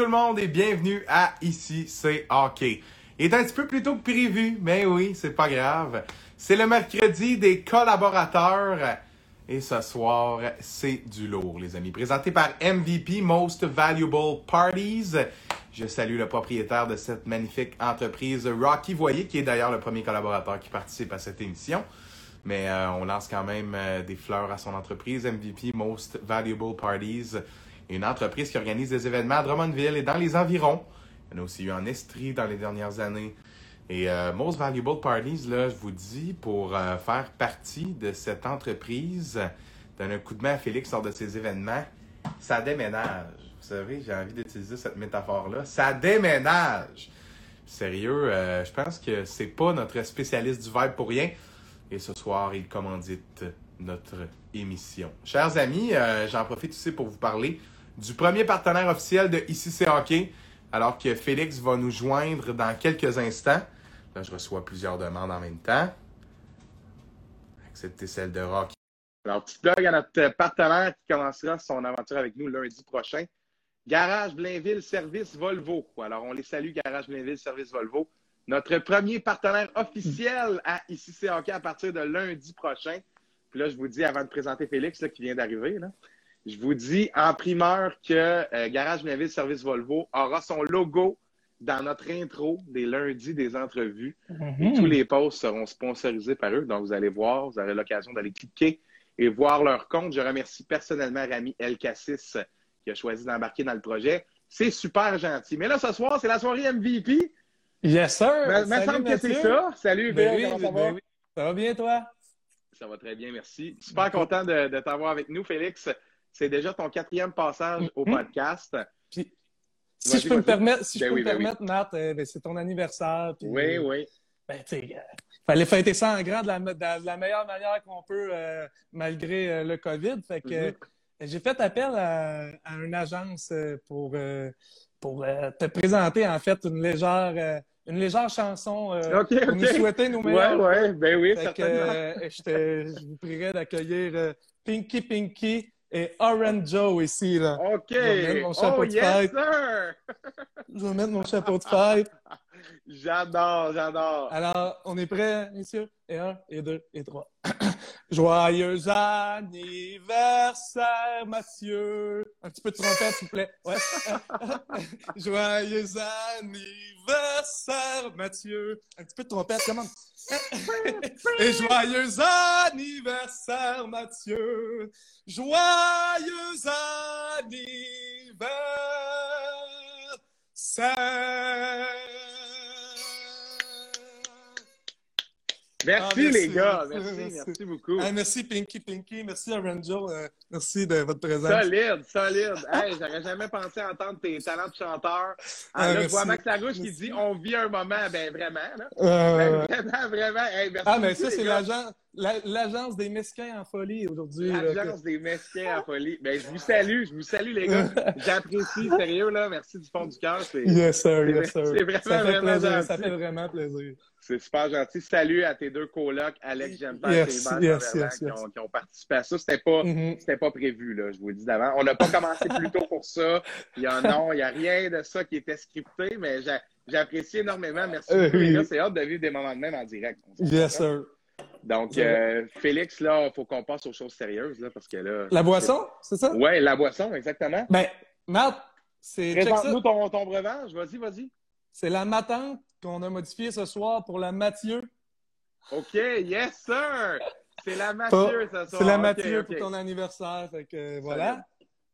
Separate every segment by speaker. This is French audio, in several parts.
Speaker 1: tout le monde et bienvenue à Ici c'est hockey. Il est un petit peu plus tôt que prévu, mais oui, c'est pas grave. C'est le mercredi des collaborateurs et ce soir, c'est du lourd, les amis. Présenté par MVP Most Valuable Parties. Je salue le propriétaire de cette magnifique entreprise, Rocky Voyer, qui est d'ailleurs le premier collaborateur qui participe à cette émission. Mais euh, on lance quand même euh, des fleurs à son entreprise, MVP Most Valuable Parties, une entreprise qui organise des événements à Drummondville et dans les environs. Il y en a aussi eu en Estrie dans les dernières années. Et euh, Most Valuable Parties, là, je vous dis, pour euh, faire partie de cette entreprise, donner un coup de main à Félix lors de ces événements, ça déménage. Vous savez, j'ai envie d'utiliser cette métaphore-là. Ça déménage! Sérieux, euh, je pense que c'est pas notre spécialiste du vibe pour rien. Et ce soir, il commandite notre émission. Chers amis, j'en profite aussi pour vous parler du premier partenaire officiel de Ici c'est hockey, alors que Félix va nous joindre dans quelques instants. Là, je reçois plusieurs demandes en même temps. Accepter celle de Rocky. Alors, petit plug à notre partenaire qui commencera son aventure avec nous lundi prochain. Garage Blainville Service Volvo. Alors, on les salue, Garage Blainville Service Volvo. Notre premier partenaire officiel à Ici c'est hockey à partir de lundi prochain. Puis là, je vous dis, avant de présenter Félix, qui vient d'arriver, là, je vous dis en primeur que euh, Garage Blainville Service Volvo aura son logo dans notre intro des lundis des entrevues. Et tous les posts seront sponsorisés par eux. Donc, vous allez voir, vous aurez l'occasion d'aller cliquer et voir leur compte. Je remercie personnellement Rami El Cassis qui a choisi d'embarquer dans le projet. C'est super gentil. Mais là, ce soir, c'est la soirée MVP.
Speaker 2: Yes, sir!
Speaker 1: Il me semble que c'est ça. Salut,
Speaker 2: Ben oui,
Speaker 1: ça va?
Speaker 2: ben oui. Ça va bien, toi?
Speaker 1: Ça va très bien, merci. Super content de, de t'avoir avec nous, Félix. C'est déjà ton quatrième passage au
Speaker 2: Mhm.
Speaker 1: podcast.
Speaker 2: Puis, si je peux me permettre, si je
Speaker 1: Ben
Speaker 2: peux
Speaker 1: oui,
Speaker 2: me
Speaker 1: ben oui.
Speaker 2: Matt, euh, ben, c'est ton anniversaire. puis,
Speaker 1: Oui,
Speaker 2: euh,
Speaker 1: oui.
Speaker 2: Ben, tu sais, euh, fallait fêter ça en grand de la, de meilleure manière qu'on peut, euh, malgré le COVID. Fait que
Speaker 1: Mhm.
Speaker 2: j'ai fait appel à, à une agence pour, pour te présenter, en fait, une légère, une légère chanson euh,
Speaker 1: OK,
Speaker 2: pour nous souhaiter nos
Speaker 1: Oui,
Speaker 2: meilleurs
Speaker 1: oui, ben oui,
Speaker 2: Fait que,
Speaker 1: certainement.
Speaker 2: euh, je, te- je vous prierai d'accueillir euh, Pinky Pinky et Orange Joe ici. Là.
Speaker 1: OK.
Speaker 2: Je vais mettre mon chapeau
Speaker 1: Oh,
Speaker 2: de
Speaker 1: yes,
Speaker 2: fête.
Speaker 1: sir!
Speaker 2: Je vais mettre mon chapeau de fête.
Speaker 1: J'adore, j'adore.
Speaker 2: Alors, on est prêts, messieurs? Et un, et deux, et trois. Joyeux anniversaire, Mathieu. Un petit peu de trompette, s'il vous plaît. Joyeux anniversaire, Mathieu. Un petit peu de trompette, comment? Et joyeux anniversaire, Mathieu. Joyeux
Speaker 1: Merci,
Speaker 2: Ah, merci.
Speaker 1: les gars. Merci,
Speaker 2: Merci.
Speaker 1: merci beaucoup.
Speaker 2: Ah, merci Pinky Pinky, merci Orange euh, merci de votre présence.
Speaker 1: Solide, solide. Hey, j'aurais jamais pensé entendre tes talents de chanteur. Ah,
Speaker 2: Ah,
Speaker 1: là, je vois Max Larouche qui dit on vit un moment, ben vraiment, là.
Speaker 2: Euh,
Speaker 1: Ben, vraiment, vraiment. Hey, merci
Speaker 2: ah, mais ça, c'est l'agence la- l'agence des mesquins en folie aujourd'hui.
Speaker 1: L'agence des mesquins en folie. Ben, je vous salue, je vous salue, les gars. J'apprécie, sérieux, là. Merci du fond du cœur.
Speaker 2: Yes, sir, yes, sir.
Speaker 1: c'est vraiment,
Speaker 2: ça fait
Speaker 1: vraiment
Speaker 2: plaisir,
Speaker 1: gentil.
Speaker 2: ça fait vraiment plaisir.
Speaker 1: C'est super gentil. Salut à tes deux colocs, Alex Gempard
Speaker 2: Yes,
Speaker 1: et
Speaker 2: yes, yes,
Speaker 1: qui, ont, qui ont participé à ça. C'était pas,
Speaker 2: Mhm.
Speaker 1: c'était pas prévu, là, je vous le dis d'avant. On n'a pas commencé plus tôt pour ça. Il y a, non, il n'y a rien de ça qui était scripté, mais j'a- j'apprécie énormément. Merci beaucoup, les
Speaker 2: oui.
Speaker 1: gars. C'est hâte de vivre des moments de même en direct.
Speaker 2: Yes,
Speaker 1: hein?
Speaker 2: sir.
Speaker 1: Donc, euh, Félix, là, il faut qu'on passe aux choses sérieuses, là, parce que là.
Speaker 2: La boisson, c'est ça?
Speaker 1: Ouais, la boisson, exactement.
Speaker 2: Ben, Matt, c'est.
Speaker 1: Présente-nous ton, ton breuvage. Vas-y, vas-y.
Speaker 2: C'est la matante qu'on a modifiée ce soir pour la Mathieu.
Speaker 1: OK, yes, sir! C'est la Mathieu, ça
Speaker 2: C'est la Mathieu pour ton anniversaire. Fait que euh, voilà.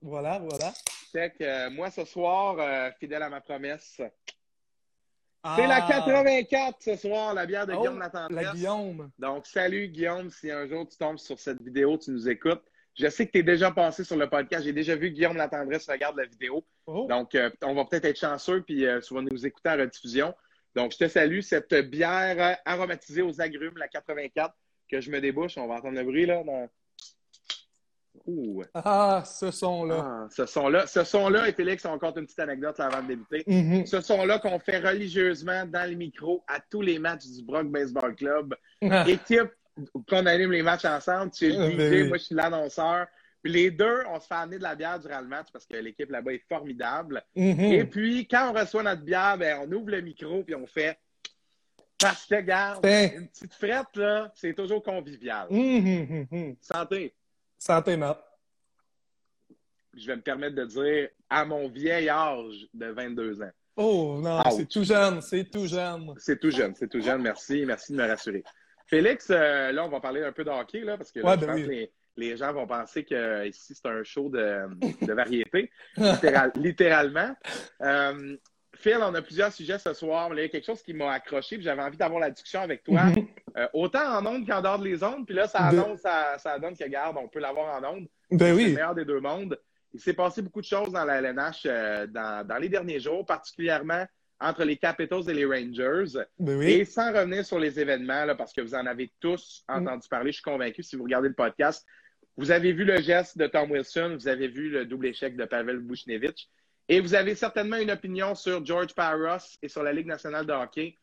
Speaker 2: Voilà, voilà.
Speaker 1: Fait que, euh, moi, ce soir, euh, fidèle à ma promesse,
Speaker 2: Ah,
Speaker 1: c'est la 84 ce soir, la bière de
Speaker 2: oh,
Speaker 1: Guillaume Latendresse.
Speaker 2: La Guillaume.
Speaker 1: Donc, salut Guillaume, si un jour tu tombes sur cette vidéo, tu nous écoutes. Je sais que tu es déjà passé sur le podcast. J'ai déjà vu Guillaume Latendresse regarde la vidéo.
Speaker 2: Oh.
Speaker 1: Donc, euh, on va peut-être être chanceux, puis euh, tu vas nous écouter en rediffusion. Donc, je te salue. Cette bière euh, aromatisée aux agrumes, la 84, que je me débouche. On va entendre le bruit, là. Dans... Ouh.
Speaker 2: Ah, ce son-là.
Speaker 1: Ah, ce son-là. Ce son-là, et Félix, on compte une petite anecdote là, avant de débuter.
Speaker 2: Mhm.
Speaker 1: Ce son-là qu'on fait religieusement dans les micros à tous les matchs du Brock Baseball Club. Équipe qu'on anime les matchs ensemble. Tu es le
Speaker 2: Ah,
Speaker 1: DJ, moi je suis l'annonceur. Puis les deux, on se fait amener de la bière durant le match parce que l'équipe là-bas est formidable.
Speaker 2: Mhm.
Speaker 1: Et puis, quand on reçoit notre bière, ben, on ouvre le micro puis on fait Parce que, garde,
Speaker 2: Ben.
Speaker 1: une petite frette, là, c'est toujours convivial.
Speaker 2: Mhm, mhm.
Speaker 1: Santé.
Speaker 2: Santé, Matt.
Speaker 1: Je vais me permettre de dire à mon vieil âge de 22 ans.
Speaker 2: Oh non, c'est tout jeune, c'est tout jeune.
Speaker 1: C'est tout jeune, c'est tout jeune. Merci, merci de me rassurer. Félix, euh, là, on va parler un peu de hockey, là, parce que là,
Speaker 2: Ouais,
Speaker 1: je
Speaker 2: ben
Speaker 1: pense
Speaker 2: oui.
Speaker 1: les, les gens vont penser que ici, c'est un show de, de variété, littéral- littéralement. Euh, Phil, on a plusieurs sujets ce soir, mais il y a quelque chose qui m'a accroché, puis j'avais envie d'avoir la discussion avec toi,
Speaker 2: Mhm.
Speaker 1: Euh, autant en ondes qu'en dehors de les ondes, puis là, ça
Speaker 2: De-
Speaker 1: annonce, ça, ça donne que, garde, on peut l'avoir en ondes.
Speaker 2: Ben
Speaker 1: C'est le
Speaker 2: oui.
Speaker 1: meilleur des deux mondes. Il s'est passé beaucoup de choses dans la LNH euh, dans, dans les derniers jours, particulièrement entre les Capitals et les Rangers.
Speaker 2: Ben
Speaker 1: Et
Speaker 2: oui.
Speaker 1: sans revenir sur les événements, là, parce que vous en avez tous entendu parler, je suis convaincu, si vous regardez le podcast, vous avez vu le geste de Tom Wilson, vous avez vu le double échec de Pavel Buchnevich, et vous avez certainement une opinion sur George Parros et sur la Ligue nationale de hockey,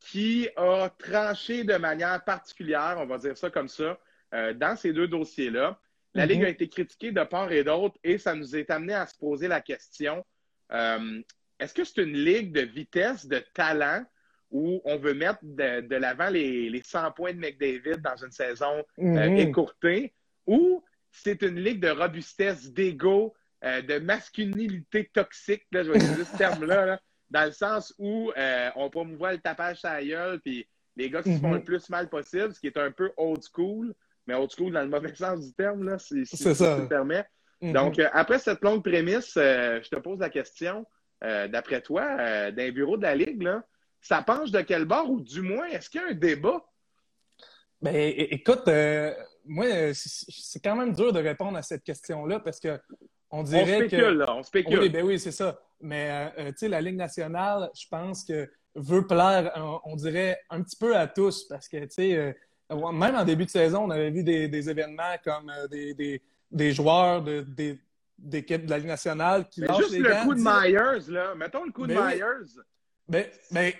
Speaker 1: qui a tranché de manière particulière, on va dire ça comme ça, euh, dans ces deux dossiers-là. La
Speaker 2: Mhm.
Speaker 1: Ligue a été critiquée de part et d'autre, et ça nous est amené à se poser la question euh, est-ce que c'est une ligue de vitesse, de talent, où on veut mettre de, de l'avant les, les 100 points de McDavid dans une saison euh,
Speaker 2: Mhm.
Speaker 1: écourtée, ou c'est une ligue de robustesse, d'ego, euh, de masculinité toxique, là, je vais utiliser ce terme-là, là, dans le sens où euh, on promouvoit le tapage à la gueule, puis les gars qui se font
Speaker 2: Mhm.
Speaker 1: le plus mal possible, ce qui est un peu old school, mais old school dans le mauvais sens du terme, là, si, si-
Speaker 2: ça.
Speaker 1: tu me permets.
Speaker 2: Mhm.
Speaker 1: Donc, euh, après cette longue prémisse, euh, je te pose la question, euh, d'après toi, euh, d'un bureau de la Ligue, là, ça penche de quel bord, ou du moins, est-ce qu'il y a un débat?
Speaker 2: Ben, écoute, euh, moi, euh, c'est quand même dur de répondre à cette question-là parce que on
Speaker 1: On
Speaker 2: dirait
Speaker 1: spécule,
Speaker 2: que.
Speaker 1: là, on spécule.
Speaker 2: Oui, ben oui, c'est ça. Mais euh, euh, tu sais, la Ligue nationale, je pense que veut plaire, on, on dirait, un petit peu à tous parce que, tu sais, euh, même en début de saison, on avait vu des, des événements comme euh, des, des, des joueurs de, des, d'équipes de la Ligue nationale qui
Speaker 1: Mais
Speaker 2: lâchent
Speaker 1: juste
Speaker 2: les
Speaker 1: le
Speaker 2: gants,
Speaker 1: coup de Myers, là. Mettons le coup de
Speaker 2: Ben oui.
Speaker 1: Myers.
Speaker 2: Ben, ben,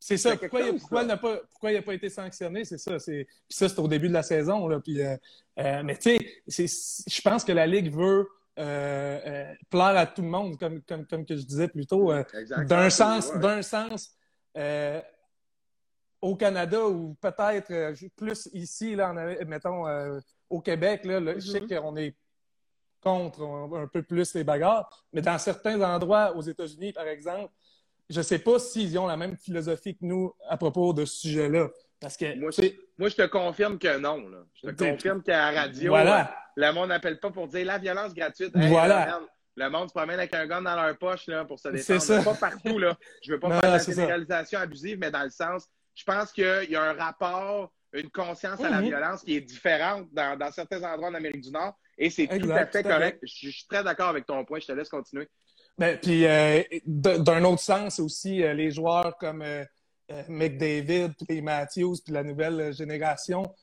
Speaker 2: c'est ça. Pourquoi, il-
Speaker 1: chose,
Speaker 2: pourquoi
Speaker 1: ça.
Speaker 2: il n'a pas, pourquoi il n'a pas été sanctionné? C'est ça. C'est, puis ça, c'est au début de la saison. Là, puis, euh, euh, mais tu sais, c'est- je pense que la Ligue veut euh, plaire à tout le monde, comme, comme, comme que je disais plus tôt.
Speaker 1: Exactement.
Speaker 2: d'un sens, d'un sens au Canada ou peut-être plus ici, là, en, mettons, au Québec, là, là, je sais
Speaker 1: Mhm.
Speaker 2: qu'on est contre un, un peu plus les bagarres, mais dans certains endroits, aux États-Unis, par exemple, je ne sais pas s'ils ont la même philosophie que nous à propos de ce sujet-là. Parce que,
Speaker 1: Moi, je te confirme que non. Là. Je te confirme qu'à la radio,
Speaker 2: voilà.
Speaker 1: le monde n'appelle pas pour dire la violence gratuite.
Speaker 2: Voilà.
Speaker 1: le monde se promène avec un gun dans leur poche là, pour se
Speaker 2: C'est
Speaker 1: défendre.
Speaker 2: ça.
Speaker 1: Pas partout. Là. Je veux pas
Speaker 2: Non,
Speaker 1: faire de la
Speaker 2: ça.
Speaker 1: généralisation abusive, mais dans le sens, je pense qu'il y a un rapport, une conscience à la
Speaker 2: Mhm.
Speaker 1: violence qui est différente dans, dans certains endroits en Amérique du Nord. Et c'est tout à fait correct. Je, je suis très d'accord avec ton point. Je te laisse continuer.
Speaker 2: Ben, puis euh, d'un autre sens aussi, euh, les joueurs comme euh, euh, McDavid, puis Matthews, puis la nouvelle génération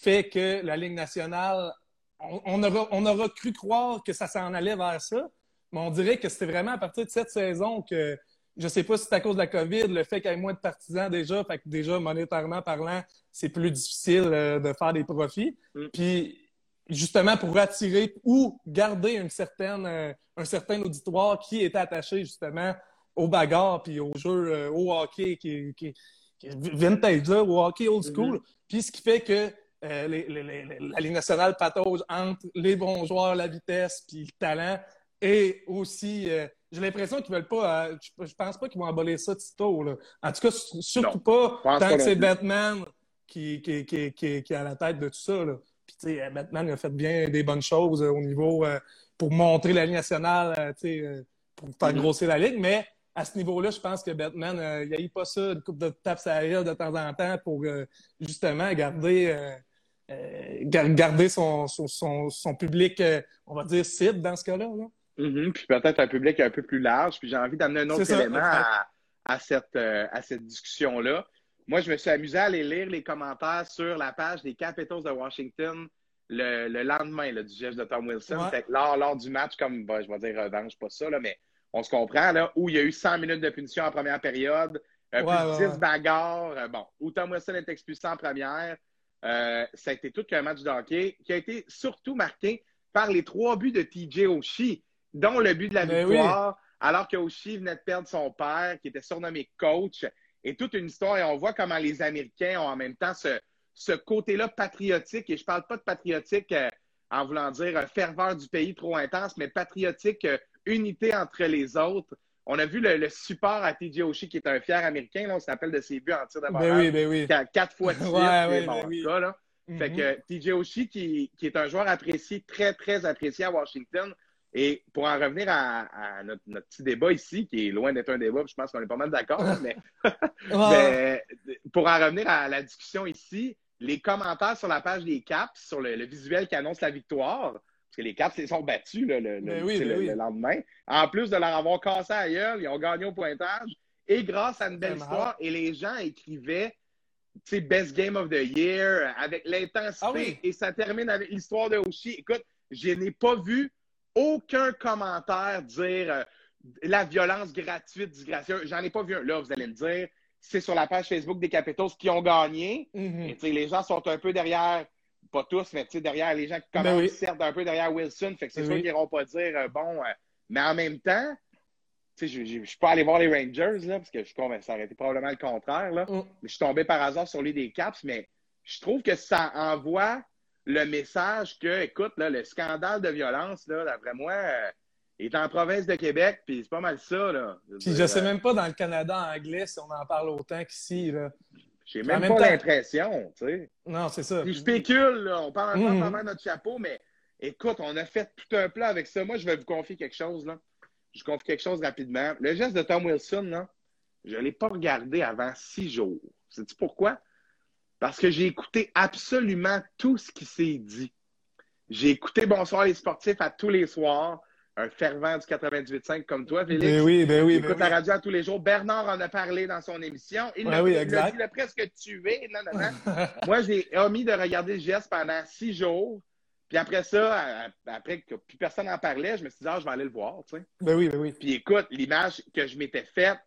Speaker 2: fait que la Ligue nationale, on, on aura, on aura cru croire que ça s'en allait vers ça, mais on dirait que c'était vraiment à partir de cette saison que, je sais pas si c'est à cause de la COVID, le fait qu'il y ait moins de partisans déjà, fait que déjà, monétairement parlant, c'est plus difficile de faire des profits.
Speaker 1: Mm.
Speaker 2: Puis, justement, pour attirer ou garder une certaine, euh, un certain auditoire qui est attaché justement aux bagarres puis aux jeux, euh, au hockey qui, qui, vintage, là, au hockey old school. Puis ce qui fait que euh, les- les- les- la Ligue nationale patauge entre les bons joueurs, la vitesse puis le talent et aussi, euh, j'ai l'impression qu'ils veulent pas, je, je pense pas qu'ils vont abolir ça sitôt. Là. En tout cas, sur- surtout
Speaker 1: Non,
Speaker 2: pas tant
Speaker 1: pas
Speaker 2: que c'est. Batman qui, qui, qui, qui, qui est à la tête de tout ça. Là. Tu sais, Batman a fait bien des bonnes choses euh, au niveau euh, pour montrer la Ligue nationale, euh, euh, pour faire
Speaker 1: Mhm.
Speaker 2: grossir la Ligue, mais à ce niveau-là, je pense que Batman, euh, il n'y a eu pas ça, une coupe de tape gueule de temps en temps pour euh, justement garder, euh, euh, gar- garder son, son, son, son public, euh, on va dire, cible dans ce cas-là. là.
Speaker 1: Mhm, Puis peut-être un public un peu plus large. Puis j'ai envie d'amener un autre
Speaker 2: ça,
Speaker 1: élément à, à cette, euh, à cette discussion-là. Moi, je me suis amusé à aller lire les commentaires sur la page des Capitals de Washington le, le lendemain là, du geste de Tom Wilson.
Speaker 2: Ouais.
Speaker 1: Fait que lors, lors du match, comme bah, je vais dire revanche, pas ça, là, mais on se comprend, là, où il y a eu 100 minutes de punition en première période, euh,
Speaker 2: Ouais,
Speaker 1: plus de
Speaker 2: ouais,
Speaker 1: 10
Speaker 2: ouais.
Speaker 1: bagarres, euh, bon, où Tom Wilson est expulsé en première. Euh, ça a été tout qu'un match de hockey qui a été surtout marqué par les trois buts de TJ Oshie, dont le but de la
Speaker 2: Ben
Speaker 1: victoire, alors que Oshie venait de perdre son père, qui était surnommé coach, et toute une histoire. Et on voit comment les Américains ont en même temps ce, ce côté-là patriotique, et je parle pas de patriotique euh, en voulant dire euh, ferveur du pays trop intense, mais patriotique, euh, unité entre les autres. On a vu le, le support à TJ Oshie, qui est un fier Américain, là, on s'appelle de ses buts en tir de
Speaker 2: Ben oui, ben oui.
Speaker 1: Qu- quatre fois de.
Speaker 2: Ouais,
Speaker 1: bon,
Speaker 2: ben
Speaker 1: en
Speaker 2: oui.
Speaker 1: tout cas, là. Fait
Speaker 2: Mhm.
Speaker 1: que TJ Oshie, qui, qui est un joueur apprécié, très, très apprécié à Washington. Et pour en revenir à, à notre, notre petit débat ici, qui est loin d'être un débat, puis je pense qu'on est pas mal d'accord, mais, pour en revenir à la discussion ici, les commentaires sur la page des Caps, sur le, le visuel qui annonce la victoire, parce que les Caps ils sont battus là, le, le-
Speaker 2: Ben oui, ben
Speaker 1: le-
Speaker 2: oui.
Speaker 1: lendemain, en plus de leur avoir cassé à gueule, ils ont gagné au pointage. Et grâce à une belle histoire, et les gens écrivaient tu sais, Best Game of the Year, avec l'intensité.
Speaker 2: Ah oui.
Speaker 1: Et ça termine avec l'histoire de Oshie. Écoute, je n'ai pas vu aucun commentaire dire euh, la violence gratuite, disgracieuse. J'en ai pas vu un. Là, vous allez me dire, c'est sur la page Facebook des Capitals qui ont gagné.
Speaker 2: Mhm.
Speaker 1: Et, sais, les gens sont un peu derrière, pas tous, mais derrière les gens qui
Speaker 2: Ben
Speaker 1: commencent,
Speaker 2: oui.
Speaker 1: certes, un peu derrière Wilson. Fait que c'est
Speaker 2: Ben
Speaker 1: sûr qu'ils n'iront pas dire, euh, bon, euh, mais en même temps, je je suis pas allé voir les Rangers, là, parce que je suis convaincu, ça aurait été probablement le contraire, là.
Speaker 2: Mm.
Speaker 1: Mais je suis tombé par hasard sur lui des Caps, mais je trouve que ça envoie le message que, écoute, là, le scandale de violence, là, d'après moi, euh, est en province de Québec, puis c'est pas mal ça, là.
Speaker 2: Puis je sais
Speaker 1: euh,
Speaker 2: même pas dans le Canada anglais si on en parle autant qu'ici. là.
Speaker 1: J'ai même
Speaker 2: même
Speaker 1: pas
Speaker 2: temps-
Speaker 1: l'impression, tu sais.
Speaker 2: Non, c'est ça.
Speaker 1: Puis je spécule, là, on parle encore de notre chapeau, mais écoute, on a fait tout un plan avec ça. Moi, je vais vous confier quelque chose, là. Je confie quelque chose rapidement. Le geste de Tom Wilson, là, je ne l'ai pas regardé avant six jours. Sais-tu pourquoi? Parce que j'ai écouté absolument tout ce qui s'est dit. J'ai écouté Bonsoir les sportifs à tous les soirs, un fervent du 98.5 comme toi, Félix.
Speaker 2: Ben oui, ben oui, ben
Speaker 1: J'écoute
Speaker 2: oui.
Speaker 1: la radio à tous les jours. Bernard en a parlé dans son émission. Il
Speaker 2: Ouais,
Speaker 1: l'a
Speaker 2: oui,
Speaker 1: presque tué. Non, non, non. Moi, j'ai omis de regarder le geste pendant six jours. Puis après ça, après que plus personne n'en parlait, je me suis dit, ah, je vais aller le voir. tu sais.
Speaker 2: Ben oui, ben oui.
Speaker 1: Puis écoute, l'image que je m'étais faite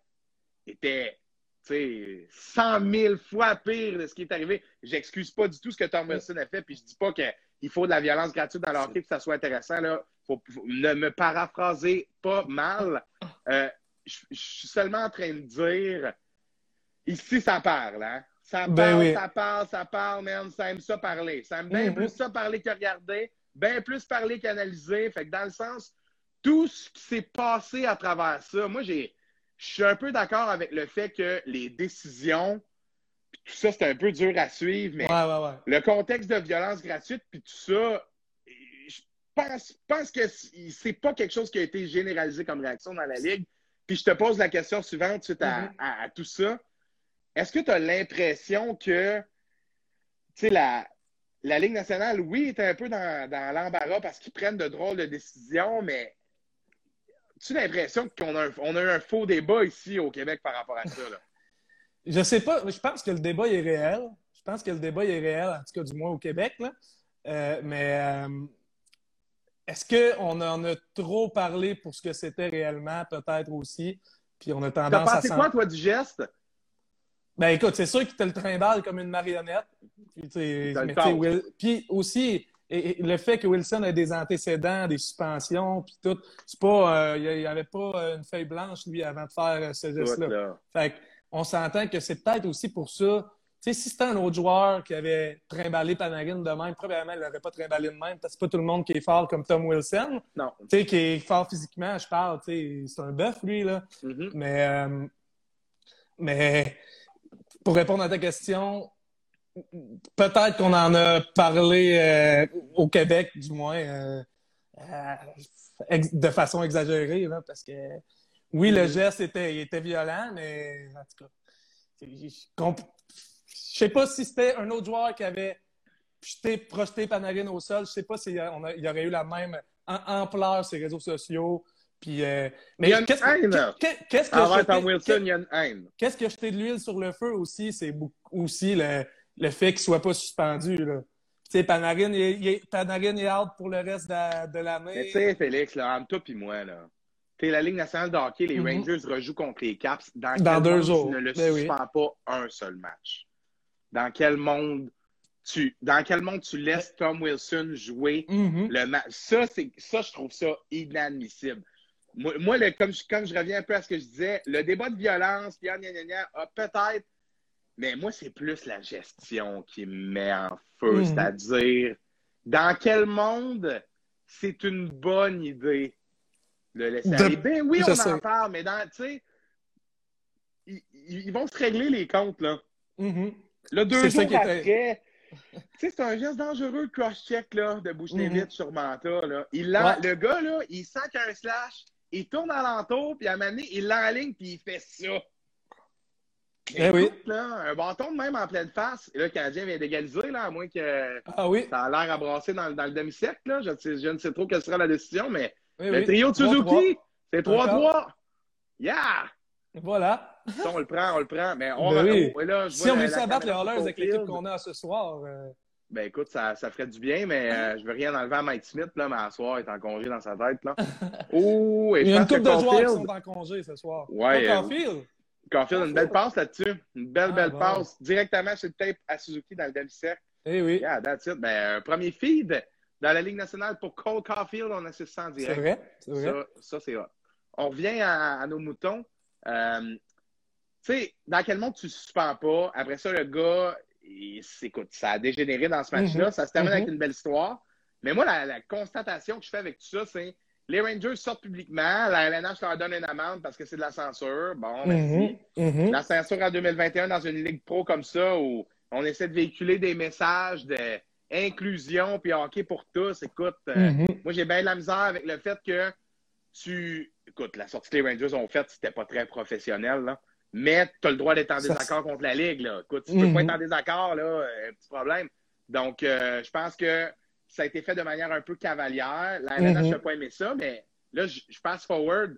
Speaker 1: était 100 000 fois pire de ce qui est arrivé. J'excuse pas du tout ce que Tom Wilson a fait, puis je dis pas qu'il faut de la violence gratuite dans le hockey pour que ça soit intéressant. Là. Faut, faut- ne me paraphrasez pas mal. Euh, je, suis seulement en train de dire, ici, ça parle, hein? Ça parle,
Speaker 2: Ben oui.
Speaker 1: ça parle, ça parle, man. Ça aime ça parler. Ça aime bien
Speaker 2: Mhm.
Speaker 1: plus ça parler que regarder, bien plus parler qu'analyser. Fait que dans le sens, tout ce qui s'est passé à travers ça, moi, j'ai, je suis un peu d'accord avec le fait que les décisions, puis tout ça, c'est un peu dur à suivre, mais
Speaker 2: Ouais, ouais, ouais.
Speaker 1: le contexte de violence gratuite, puis tout ça, je pense, pense que c'est pas quelque chose qui a été généralisé comme réaction dans la Ligue. Puis je te pose la question suivante suite à,
Speaker 2: Mhm.
Speaker 1: à- à tout ça. Est-ce que tu as l'impression que, tu sais, la, la Ligue nationale, oui, est un peu dans, dans l'embarras parce qu'ils prennent de drôles de décisions, mais tu as l'impression qu'on a, un, on a eu un faux débat ici au Québec par rapport à ça? Là?
Speaker 2: Je sais pas, je pense que le débat est réel. Je pense que le débat est réel, en tout cas du moins au Québec. Là. Euh, mais euh, est-ce qu'on en a trop parlé pour ce que c'était réellement, peut-être aussi? Puis on a
Speaker 1: T'as
Speaker 2: tendance à
Speaker 1: pensé
Speaker 2: s'en...
Speaker 1: quoi, toi, du geste?
Speaker 2: Ben écoute, c'est sûr qu'il te le trimballe comme une marionnette. Puis, tu sais,
Speaker 1: T'as le
Speaker 2: mais tu sais,
Speaker 1: temps.
Speaker 2: Will- puis aussi, et- et le fait que Wilson ait des antécédents, des suspensions, puis tout, c'est pas, euh, il n'y avait pas euh, une feuille blanche, lui, avant de faire euh, ce geste-là.
Speaker 1: là.
Speaker 2: Fait on s'entend que c'est peut-être aussi pour ça. Tu sais, si c'était un autre joueur qui avait trimballé Panarin de même, probablement, il l'aurait pas trimballé de même, parce que c'est pas tout le monde qui est fort comme Tom Wilson.
Speaker 1: Non.
Speaker 2: Tu sais, qui est fort physiquement, je parle, tu sais, c'est un bœuf, lui, là.
Speaker 1: Mhm.
Speaker 2: Mais, euh, mais pour répondre à ta question, peut-être qu'on en a parlé euh, au Québec, du moins, euh, euh, de façon exagérée, là, parce que oui, le
Speaker 1: Mhm.
Speaker 2: geste était, il était violent, mais en tout cas, je sais pas si c'était un autre joueur qui avait jeté, projeté Panarin au sol. Je sais pas s'il il y aurait eu la même ampleur sur les réseaux sociaux. Puis, euh, mais
Speaker 1: Il y a une
Speaker 2: qu'est-ce
Speaker 1: haine.
Speaker 2: que- qu'est-ce que
Speaker 1: Envers
Speaker 2: jeter-
Speaker 1: Tom Wilson, il y a une haine.
Speaker 2: Qu'est-ce que jeter de l'huile sur le feu aussi, c'est aussi le, le fait qu'il soit pas suspendu. Là. Tu sais, Panarin, il, est- Panarin est out pour le reste de, la- de
Speaker 1: Mais
Speaker 2: l'année.
Speaker 1: tu sais, Félix, là, entre toi et moi, là, tu sais, la Ligue nationale de hockey, les
Speaker 2: Mhm.
Speaker 1: Rangers rejouent contre les Caps. Dans,
Speaker 2: Dans
Speaker 1: quel
Speaker 2: deux
Speaker 1: monde
Speaker 2: jours.
Speaker 1: Tu ne le
Speaker 2: Ben oui.
Speaker 1: suspends pas un seul match? Dans quel monde tu, dans quel monde tu laisses Tom Wilson jouer
Speaker 2: Mhm.
Speaker 1: le match? Ça, ça, je trouve ça inadmissible. Moi, moi, le- comme, je, comme je reviens un peu à ce que je disais, le débat de violence, peut-être, mais moi, c'est plus la gestion qui me met en feu.
Speaker 2: Mhm.
Speaker 1: C'est-à-dire, dans quel monde c'est une bonne idée de laisser
Speaker 2: De-
Speaker 1: aller? Ben oui, on en parle, mais dans, tu sais, ils, vont se régler les comptes, là.
Speaker 2: Mhm.
Speaker 1: Là, deux jours
Speaker 2: était-
Speaker 1: après, tu sais, c'est un geste dangereux, le cross-check là, de Bouchnevich
Speaker 2: Mhm.
Speaker 1: sur Manta. Là. Il
Speaker 2: Ouais.
Speaker 1: Le gars, là, il sent qu'il y a un slash, il tourne alentour, puis à un moment donné, il l'enligne, puis il fait ça.
Speaker 2: Eh oui.
Speaker 1: Écoute, là, un bâton de même en pleine face. Et là, le Canadien vient d'égaliser, là, à moins que
Speaker 2: Ah oui,
Speaker 1: ça a l'air à brasser dans, dans le demi-cercle. là. Je, ne sais trop quelle sera la décision, mais
Speaker 2: oui,
Speaker 1: le trio de
Speaker 2: 3-3.
Speaker 1: Suzuki, c'est 3-3. Yeah!
Speaker 2: Voilà.
Speaker 1: On le prend, on le prend. Mais on
Speaker 2: Ben
Speaker 1: là, je
Speaker 2: Si
Speaker 1: vois
Speaker 2: on réussit à battre les
Speaker 1: sur
Speaker 2: avec l'équipe
Speaker 1: Caulfield.
Speaker 2: qu'on a ce soir, euh,
Speaker 1: Ben écoute, ça, ça ferait du bien, mais euh, je veux rien enlever à Mike Smith, là, mais à soir, il est en congé dans sa tête. Là. Oh, et
Speaker 2: il y a une couple de joueurs qui
Speaker 1: Caulfield,
Speaker 2: sont en congé ce soir.
Speaker 1: Ouais,
Speaker 2: Pas Caulfield?
Speaker 1: Caulfield, une belle passe là-dessus. Une belle,
Speaker 2: Ah,
Speaker 1: belle
Speaker 2: bon.
Speaker 1: passe. Directement sur le tape à Suzuki dans le demi-cercle.
Speaker 2: Eh oui,
Speaker 1: Yeah, that's it. Ben, un premier feed dans la Ligue nationale pour Cole Caulfield, on assiste ça en
Speaker 2: c'est
Speaker 1: direct.
Speaker 2: vrai. C'est vrai.
Speaker 1: Ça, ça c'est hot. On revient à, à nos moutons. Euh, tu sais, dans quel monde tu ne suspends pas? Après ça, le gars, il- écoute, ça a dégénéré dans ce match-là.
Speaker 2: Mhm.
Speaker 1: Ça se termine avec une belle histoire. Mais moi, la, la constatation que je fais avec tout ça, c'est les Rangers sortent publiquement. La LNH leur donne une amende parce que c'est de la censure. Bon, merci.
Speaker 2: Mhm. Mhm.
Speaker 1: La censure en 2021 dans une ligue pro comme ça où on essaie de véhiculer des messages d'inclusion puis hockey pour tous. Écoute, euh,
Speaker 2: Mhm.
Speaker 1: moi, j'ai bien de la misère avec le fait que tu. Écoute, la sortie que les Rangers ont faite, c'était pas très professionnel, là. Mais tu as le droit d'être en désaccord contre la Ligue, là. Écoute, si tu
Speaker 2: Mhm.
Speaker 1: peux pas être en désaccord, là, euh, un petit problème. Donc, euh, je pense que ça a été fait de manière un peu cavalière. La LNH n'a pas aimé ça, mais là, je je passe forward.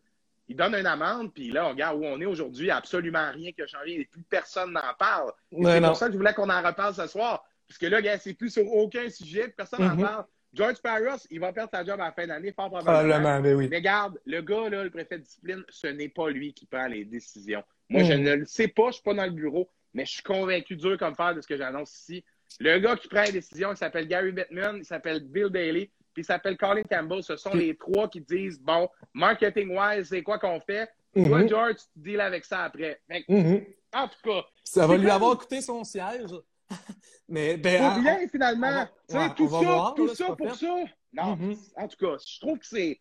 Speaker 1: Il donne une amende, puis là, on regarde où on est aujourd'hui. Il n'y a absolument rien qui a changé et plus personne n'en parle. C'est pour ça que je voulais qu'on en reparle ce soir. Parce que là, gars, c'est plus sur aucun sujet, personne n'en
Speaker 2: Mhm.
Speaker 1: parle. George Parros, il va perdre sa job à la fin d'année, fort probablement.
Speaker 2: Ben oui.
Speaker 1: Mais regarde, le gars, là, le préfet de discipline, ce n'est pas lui qui prend les décisions. Moi, je
Speaker 2: Mhm.
Speaker 1: ne le sais pas, je ne suis pas dans le bureau, mais je suis convaincu dur comme fer de ce que j'annonce ici. Le gars qui prend les décisions, il s'appelle Gary Bettman, il s'appelle Bill Daly, puis il s'appelle Colin Campbell. Ce sont les trois qui disent, bon, marketing-wise, c'est quoi qu'on fait? Toi,
Speaker 2: Mhm.
Speaker 1: George, tu deals avec ça après.
Speaker 2: Mhm.
Speaker 1: en tout cas,
Speaker 2: Ça va lui
Speaker 1: comme-
Speaker 2: avoir coûté son siège. Mais ben,
Speaker 1: bien, finalement.
Speaker 2: on va-
Speaker 1: Tu sais,
Speaker 2: ouais,
Speaker 1: tout ça,
Speaker 2: voir,
Speaker 1: tout
Speaker 2: là,
Speaker 1: ça pour ça. Non,
Speaker 2: Mhm.
Speaker 1: en tout cas, je trouve que c'est.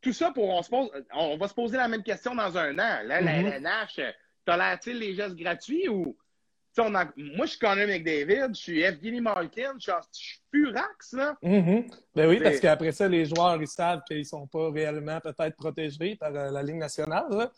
Speaker 1: Tout ça pour. On, se pose, on va se poser la même question dans un an. Là, la
Speaker 2: Mhm.
Speaker 1: LNH, tolère-t-il les gestes gratuits ou. On en- Moi, je suis Connor McDavid, je suis Evgeny Malkin, je suis, je suis furax, là.
Speaker 2: Mhm. Ben oui, parce qu'après ça, les joueurs, ils savent qu'ils sont pas réellement peut-être protégés par euh, la Ligue nationale. là.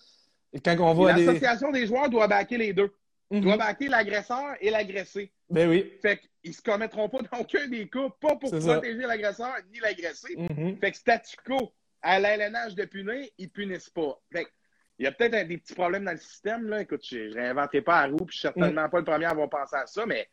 Speaker 2: Et quand on voit des...
Speaker 1: L'association des joueurs doit backer les deux.
Speaker 2: Mhm.
Speaker 1: Doit backer l'agresseur et l'agressé.
Speaker 2: Ben oui.
Speaker 1: Fait qu'ils se commettront pas dans aucun des cas, pas pour protéger l'agresseur ni l'agressé.
Speaker 2: Mhm.
Speaker 1: Fait que statu quo, à l'LNH de punir, ils punissent pas. Fait que, il y a peut-être un- des petits problèmes dans le système. Là. Écoute, je je réinventerai pas la roue, puis je suis certainement pas le premier à avoir pensé à ça, mais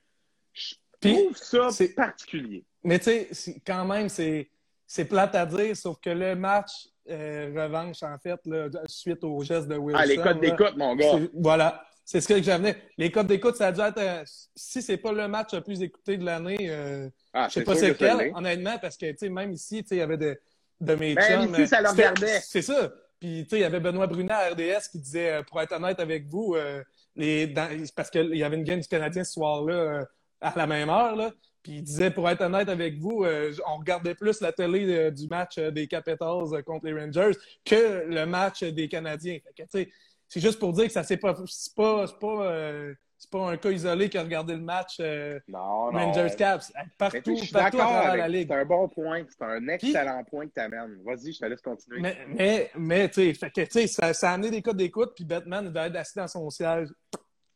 Speaker 1: je trouve ça
Speaker 2: c'est-
Speaker 1: particulier.
Speaker 2: Mais tu sais, quand même, c'est c'est plate à dire, sauf que le match euh, revanche, en fait, là, suite au geste de Wilson.
Speaker 1: Ah, les codes d'écoute, mon gars.
Speaker 2: Voilà. C'est ce que j'avais. Les codes d'écoute, ça a dû être. euh, si c'est pas le match le plus écouté de l'année, euh,
Speaker 1: Ah,
Speaker 2: je sais
Speaker 1: c'est
Speaker 2: pas c'est lequel, honnêtement, parce que tu sais, même ici, tu sais, il y avait de, de mes
Speaker 1: Ben,
Speaker 2: chums,
Speaker 1: ici, ça le regardait.
Speaker 2: C'est ça. Puis, tu sais, il y avait Benoît Brunet à RDS qui disait, euh, pour être honnête avec vous, euh, les, parce qu'il y avait une game du Canadien ce soir-là euh, à la même heure, là. Puis il disait, pour être honnête avec vous, euh, on regardait plus la télé euh, du match des Capitals contre les Rangers que le match des Canadiens. C'est juste pour dire que ça c'est pas, c'est pas, pas, c'est pas un cas isolé qui a regardé le match euh,
Speaker 1: Non, non.
Speaker 2: Rangers Caps. Partout,
Speaker 1: je suis
Speaker 2: partout à
Speaker 1: d'accord
Speaker 2: travers
Speaker 1: avec
Speaker 2: la ligue.
Speaker 1: C'est un bon point. C'est un excellent point que tu amènes. Vas-y, je te laisse continuer.
Speaker 2: Mais, mais, mais tu sais, ça, ça a amené des codes d'écoute, puis Batman il va être assis dans son siège.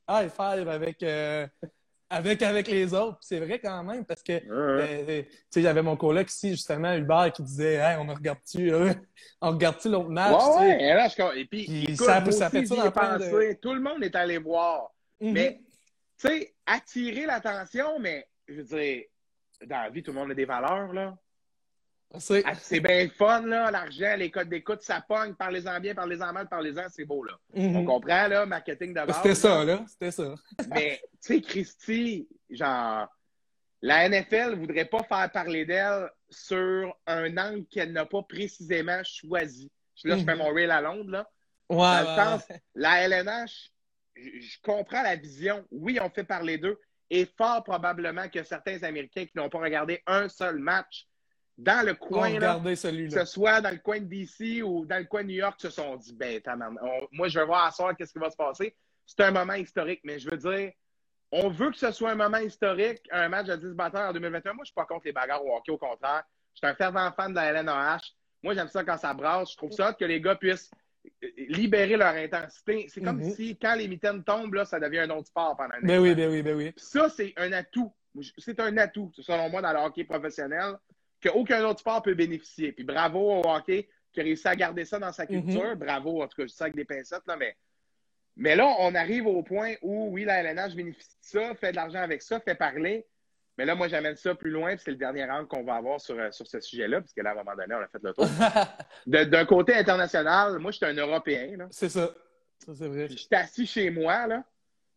Speaker 2: High five avec, euh, avec, avec les autres. Puis C'est vrai quand même, parce que, euh, euh, tu sais, j'avais mon collègue ici, justement, Hubert, qui disait, hey, on regarde-tu, euh, on regarde-tu l'autre match,
Speaker 1: Ouais, ouais, et là, je- et puis,
Speaker 2: Puis
Speaker 1: écoute,
Speaker 2: ça- ça fait ça dans de-.
Speaker 1: Tout le monde est allé voir. Mais, tu sais, attirer l'attention, mais, je veux dire, dans la vie, tout le monde a des valeurs, là.
Speaker 2: C'est-
Speaker 1: Ah, C'est bien fun, là, l'argent, les codes d'écoute, ça pogne, parlez-en bien, parlez-en mal, parlez-en, c'est beau, là.
Speaker 2: Mhm.
Speaker 1: On comprend, là, marketing base.
Speaker 2: C'était ça,
Speaker 1: là.
Speaker 2: C'était ça.
Speaker 1: Mais, tu sais, Christy, genre, La NFL ne voudrait pas faire parler d'elle sur un angle qu'elle n'a pas précisément choisi. Là, je fais mon rail à Londres, là.
Speaker 2: Ouais,
Speaker 1: Dans le
Speaker 2: ouais,
Speaker 1: sens, la LNH, je, comprends la vision. Oui, on fait parler d'eux. Et fort probablement que certains Américains qui n'ont pas regardé un seul match dans le coin, là, que ce soit dans le coin de DC ou dans le coin de New York, se sont dit, ben, on- moi, je veux voir à soir qu'est-ce qui va se passer. C'est un moment historique, mais je veux dire, on veut que ce soit un moment historique, un match de 10 batteurs en 2021. Moi, je suis pas contre les bagarres au hockey, au contraire. Je suis un fervent fan de la LNAH. Moi, j'aime ça quand ça brasse. Je trouve ça que les gars puissent libérer leur intensité. C'est comme
Speaker 2: Mhm.
Speaker 1: si, quand les mitaines tombent, là, ça devient un autre sport pendant un
Speaker 2: Ben oui, ben oui, ben oui.
Speaker 1: Puis ça, c'est un atout. C'est un atout, selon moi, dans le hockey professionnel, qu'aucun autre sport peut bénéficier. Puis bravo au hockey qui a réussi à garder ça dans sa culture. Bravo, en tout cas, je dis ça avec des pincettes, là, mais. Mais là, on arrive au point où, oui, la LNH bénéficie de ça, fait de l'argent avec ça, fait parler. Mais là, moi, j'amène ça plus loin, puis c'est le dernier angle qu'on va avoir sur, euh, sur ce sujet-là, puisque là, à un moment donné, on a fait le tour. D'un côté international, moi, je suis un Européen,
Speaker 2: c'est ça. Ça, c'est vrai.
Speaker 1: Puis j'étais assis chez moi, là.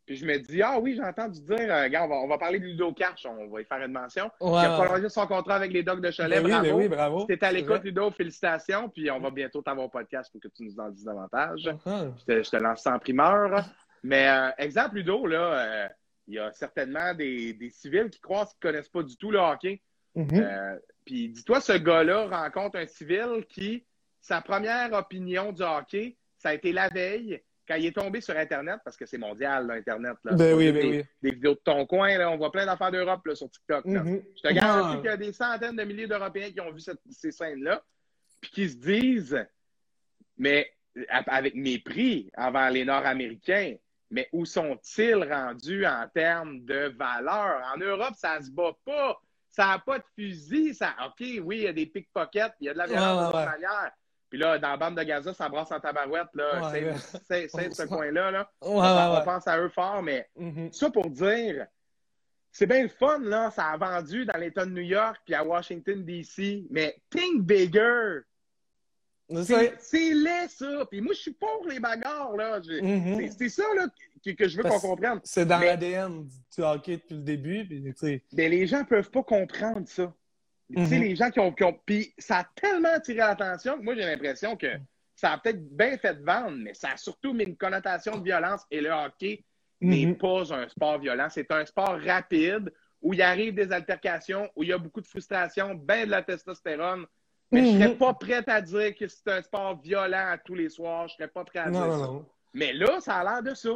Speaker 1: Puis je me dis, ah oui, j'ai entendu dire, euh, regarde, on va, on va parler de Ludo Cash, on va y faire une mention. Il a prolongé son contrat avec les Dogs de Cholet.
Speaker 2: Ben oui,
Speaker 1: bravo.
Speaker 2: ben oui, bravo.
Speaker 1: Si à l'écoute. Ludo, félicitations. Puis on va bientôt t'avoir podcast pour que tu nous en dises davantage.
Speaker 2: Ah.
Speaker 1: Je te, je te lance ça en primeur. Mais euh, exemple, Ludo, là, euh, il y a certainement des, des civils qui croient qu'ils ne connaissent pas du tout le hockey.
Speaker 2: Mhm.
Speaker 1: Euh, puis dis-toi, ce gars-là rencontre un civil qui, sa première opinion du hockey, ça a été la veille, quand il est tombé sur Internet, parce que c'est mondial, là, Internet. Là.
Speaker 2: Ben oui, ben
Speaker 1: des,
Speaker 2: oui.
Speaker 1: des vidéos de ton coin, là, on voit plein d'affaires d'Europe là, sur TikTok. là.
Speaker 2: Mhm.
Speaker 1: Je te garantis
Speaker 2: Ah.
Speaker 1: qu'il y a des centaines de milliers d'Européens qui ont vu cette- ces scènes-là, puis qui se disent, mais avec mépris envers les Nord-Américains, mais où sont-ils rendus en termes de valeur? En Europe, ça se bat pas. Ça n'a pas de fusil. Ça... OK, oui, il y a des pickpockets, il y a de la violence
Speaker 2: Ouais,
Speaker 1: de
Speaker 2: ouais,
Speaker 1: toute
Speaker 2: ouais.
Speaker 1: manière. Puis là, dans la bande de Gaza, ça brasse en tabarouette. Là.
Speaker 2: Ouais,
Speaker 1: c'est, ce coin-là. Là. On, pense à eux fort, mais
Speaker 2: Mhm.
Speaker 1: ça pour dire, c'est bien le fun, là. Ça a vendu dans l'État de New York puis à Washington, D.C. Mais think bigger!
Speaker 2: C'est
Speaker 1: laid, ça! Puis moi, je suis pour les bagarres, là.
Speaker 2: Mhm.
Speaker 1: c'est- ça, là, que, que je veux qu'on comprenne.
Speaker 2: C'est dans l'ADN du hockey depuis le début. Puis,
Speaker 1: Mais les gens peuvent pas comprendre ça. Tu sais,
Speaker 2: Mhm.
Speaker 1: les gens qui ont, qui ont- Puis ça a tellement attiré l'attention que moi, j'ai l'impression que ça a peut-être bien fait vendre, mais ça a surtout mis une connotation de violence. Et le hockey n'est
Speaker 2: Mhm.
Speaker 1: pas un sport violent. C'est un sport rapide où il arrive des altercations, où il y a beaucoup de frustration, bien de la testostérone. Mais je serais
Speaker 2: Mhm.
Speaker 1: pas prête à dire que c'est un sport violent à tous les soirs. Je serais pas prêt à
Speaker 2: Non,
Speaker 1: dire
Speaker 2: non,
Speaker 1: ça.
Speaker 2: non.
Speaker 1: Mais là, ça a l'air de ça.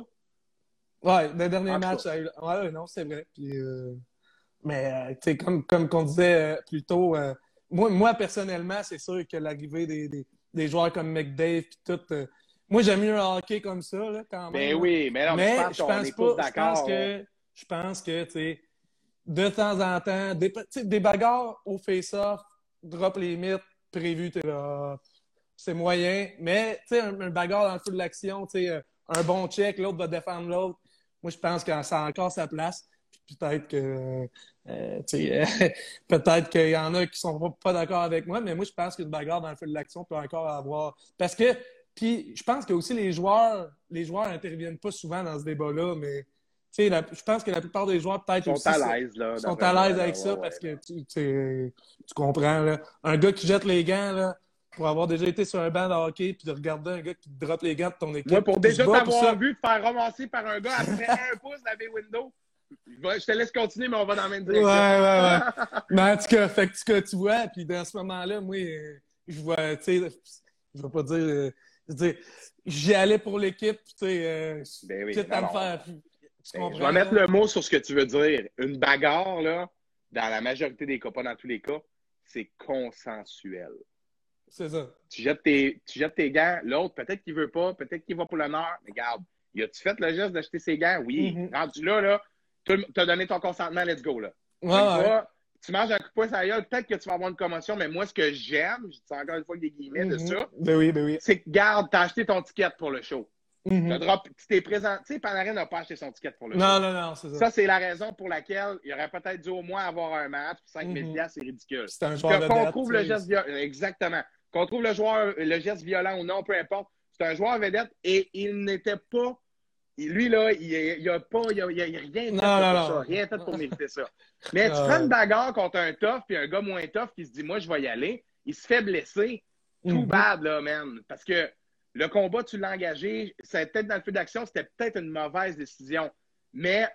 Speaker 2: Ouais, le dernier
Speaker 1: En
Speaker 2: match, ça a eu- ouais, non, c'est vrai. Puis, euh, Mais, euh, tu sais, comme, comme qu'on disait euh, plus tôt, euh, moi, moi, personnellement, c'est sûr que l'arrivée des, des, des joueurs comme McDave puis tout, moi, j'aime mieux un hockey comme ça, là, quand même.
Speaker 1: Mais. Ben oui, mais non, mais, je pense
Speaker 2: je pas, je pense que, je pense que, tu sais, de temps en temps, des, des bagarres au face-off, drop les mythes, prévu, t'es là, c'est moyen. Mais, tu sais, un, bagarre dans le feu de l'action, tu sais, euh, un bon check, l'autre va défendre l'autre. Moi, je pense que ça a encore sa place. Peut-être que, euh, sais, peut-être qu'il y en a qui sont pas, d'accord avec moi, mais moi, je pense qu'une bagarre dans le feu de l'action peut encore avoir. Parce que, puis, je pense que aussi les joueurs, les joueurs interviennent pas souvent dans ce débat-là, mais, sais, je pense que la plupart des joueurs, peut-être aussi.
Speaker 1: sont à l'aise, là.
Speaker 2: sont à l'aise avec
Speaker 1: ouais,
Speaker 2: ça
Speaker 1: ouais.
Speaker 2: parce que tu, tu comprends. Là. Un gars qui jette les gants, là, pour avoir déjà été sur un banc de hockey puis de regarder un gars qui te drop les gants de ton équipe.
Speaker 1: Moi, pour déjà t'avoir vu te faire ramasser par un gars après un pouce dans les windows, je te laisse continuer, mais on va dans la même
Speaker 2: Ouais,
Speaker 1: direction.
Speaker 2: ouais, ouais. Mais en tout cas, fait que, ce que tu vois, puis dans ce moment-là, moi, je vois, tu sais, je vais pas dire, euh, dire, j'y allais pour l'équipe, puis tu sais, euh,
Speaker 1: Ben oui,
Speaker 2: quitte à me faire. Tu
Speaker 1: Ben, je vais mettre le mot sur ce que tu veux dire. Une bagarre, là, dans la majorité des cas, pas dans tous les cas, c'est consensuel.
Speaker 2: C'est ça.
Speaker 1: Tu jettes tes, tu jettes tes gants, l'autre, peut-être qu'il veut pas, peut-être qu'il va pour l'honneur, mais regarde, y a-tu fait le geste d'acheter ses gants? Oui.
Speaker 2: Mhm.
Speaker 1: Rendu là, là, tu as donné ton consentement, let's go, là.
Speaker 2: Ouais, ouais.
Speaker 1: tu manges un coup de poing la gueule, peut-être que tu vas avoir une commotion, mais moi, ce que j'aime, je dis encore une fois avec des guillemets de
Speaker 2: Mhm.
Speaker 1: ça,
Speaker 2: Ben oui, ben oui.
Speaker 1: c'est que, garde, t'as acheté ton ticket pour le show.
Speaker 2: Mhm.
Speaker 1: Drop- tu t'es présent. Tu sais, Panarin n'a pas acheté son ticket pour le
Speaker 2: Non,
Speaker 1: show.
Speaker 2: non, non, c'est ça.
Speaker 1: Ça, c'est la raison pour laquelle il aurait peut-être dû au moins avoir un match, puis 5 000
Speaker 2: Mhm.
Speaker 1: piastres, c'est ridicule.
Speaker 2: C'est un joueur
Speaker 1: Qu'on trouve le geste violent, exactement. Qu'on trouve le joueur, le geste violent ou non, peu importe. C'est un joueur vedette et il n'était pas lui, là, il n'y a, pas, il y a, il a rien fait
Speaker 2: Non,
Speaker 1: pour
Speaker 2: non,
Speaker 1: ça.
Speaker 2: non.
Speaker 1: Rien fait pour mériter ça. Mais tu
Speaker 2: Ah,
Speaker 1: prends une bagarre contre un tough puis un gars moins tough qui se dit, moi, je vais y aller. Il se fait blesser. Tout
Speaker 2: Mhm.
Speaker 1: bad, là, man. Parce que le combat, tu l'as engagé. C'est peut-être dans le feu d'action, c'était peut-être une mauvaise décision. Mais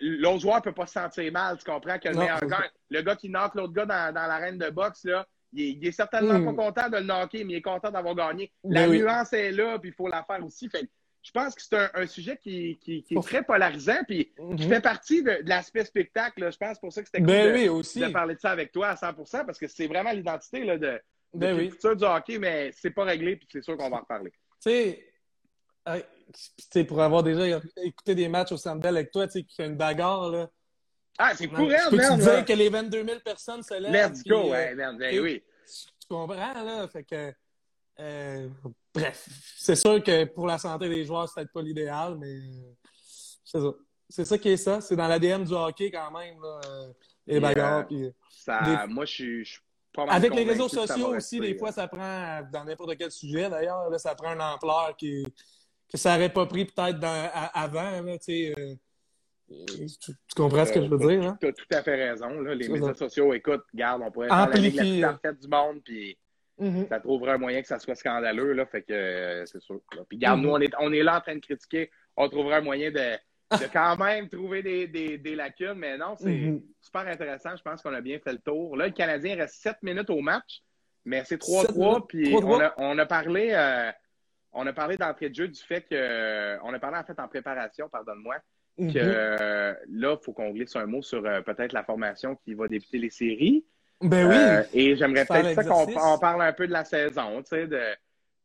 Speaker 1: l'autre joueur peut pas se sentir mal. Tu comprends que le
Speaker 2: Non,
Speaker 1: meilleur gars, le gars qui knock l'autre gars dans, dans l'arène de boxe, là, il est, il est certainement
Speaker 2: Mhm.
Speaker 1: pas content de le knocker, mais il est content d'avoir gagné. La
Speaker 2: Ben oui.
Speaker 1: nuance est là, puis il faut la faire aussi. Fait je pense que c'est un, un sujet qui, qui- qui est très polarisant, puis qui
Speaker 2: Mhm.
Speaker 1: fait partie de, de l'aspect spectacle. là. Je pense pour ça que c'était cool
Speaker 2: Ben
Speaker 1: de,
Speaker 2: oui, aussi.
Speaker 1: de parler de ça avec toi à 100% parce que c'est vraiment l'identité de
Speaker 2: Ben oui.
Speaker 1: du hockey, mais c'est pas réglé, puis c'est sûr qu'on va en reparler.
Speaker 2: Tu sais, euh, pour avoir déjà écouté des matchs au Sandbell avec toi, tu sais, qu'il y a une bagarre, là.
Speaker 1: Ah, c'est courant,
Speaker 2: Peux-tu
Speaker 1: man!
Speaker 2: dire
Speaker 1: là.
Speaker 2: que les 22 000 personnes se lèvent?
Speaker 1: Let's go,
Speaker 2: euh,
Speaker 1: ouais, man. Ben oui.
Speaker 2: Tu comprends, là? Fait que. euh, bref, c'est sûr que pour la santé des joueurs, c'est peut-être pas l'idéal, mais c'est ça. C'est ça qui est ça. C'est dans l'ADN du hockey quand même, là, les
Speaker 1: Et,
Speaker 2: bagarres. puis, euh,
Speaker 1: Ça,
Speaker 2: Des-
Speaker 1: Moi, je suis,
Speaker 2: Avec les réseaux sociaux aussi, des fois, ça prend, dans n'importe quel sujet d'ailleurs, ça prend une ampleur qui, que ça n'aurait pas pris peut-être avant. Là, euh, tu, tu comprends ce que je veux dire? Hein?
Speaker 1: Tu as tout à fait raison. Là. Les médias
Speaker 2: ça.
Speaker 1: sociaux, écoute, regarde, on pourrait faire la la du monde, puis
Speaker 2: Mhm.
Speaker 1: ça trouverait un moyen que ça soit scandaleux. Là, fait que euh, c'est sûr. Puis regarde,
Speaker 2: Mhm.
Speaker 1: nous, on est, on est là en train de critiquer. On trouverait un moyen de, de quand même trouver des, des, des lacunes, mais non, c'est
Speaker 2: Mhm.
Speaker 1: super intéressant. Je pense qu'on a bien fait le tour. Là, le Canadien reste 7 minutes au match, mais c'est
Speaker 2: Sept
Speaker 1: 3-3.
Speaker 2: minutes,
Speaker 1: Puis
Speaker 2: 3-3.
Speaker 1: on a, on a parlé, euh, on a parlé d'entrée de jeu du fait que. On a parlé en fait en préparation, pardonne-moi, que
Speaker 2: Mhm.
Speaker 1: euh, là, il faut qu'on glisse un mot sur euh, peut-être la formation qui va débuter les séries.
Speaker 2: Ben oui.
Speaker 1: Euh, et j'aimerais peut-être ça qu'on parle un peu de la saison, tu sais, de.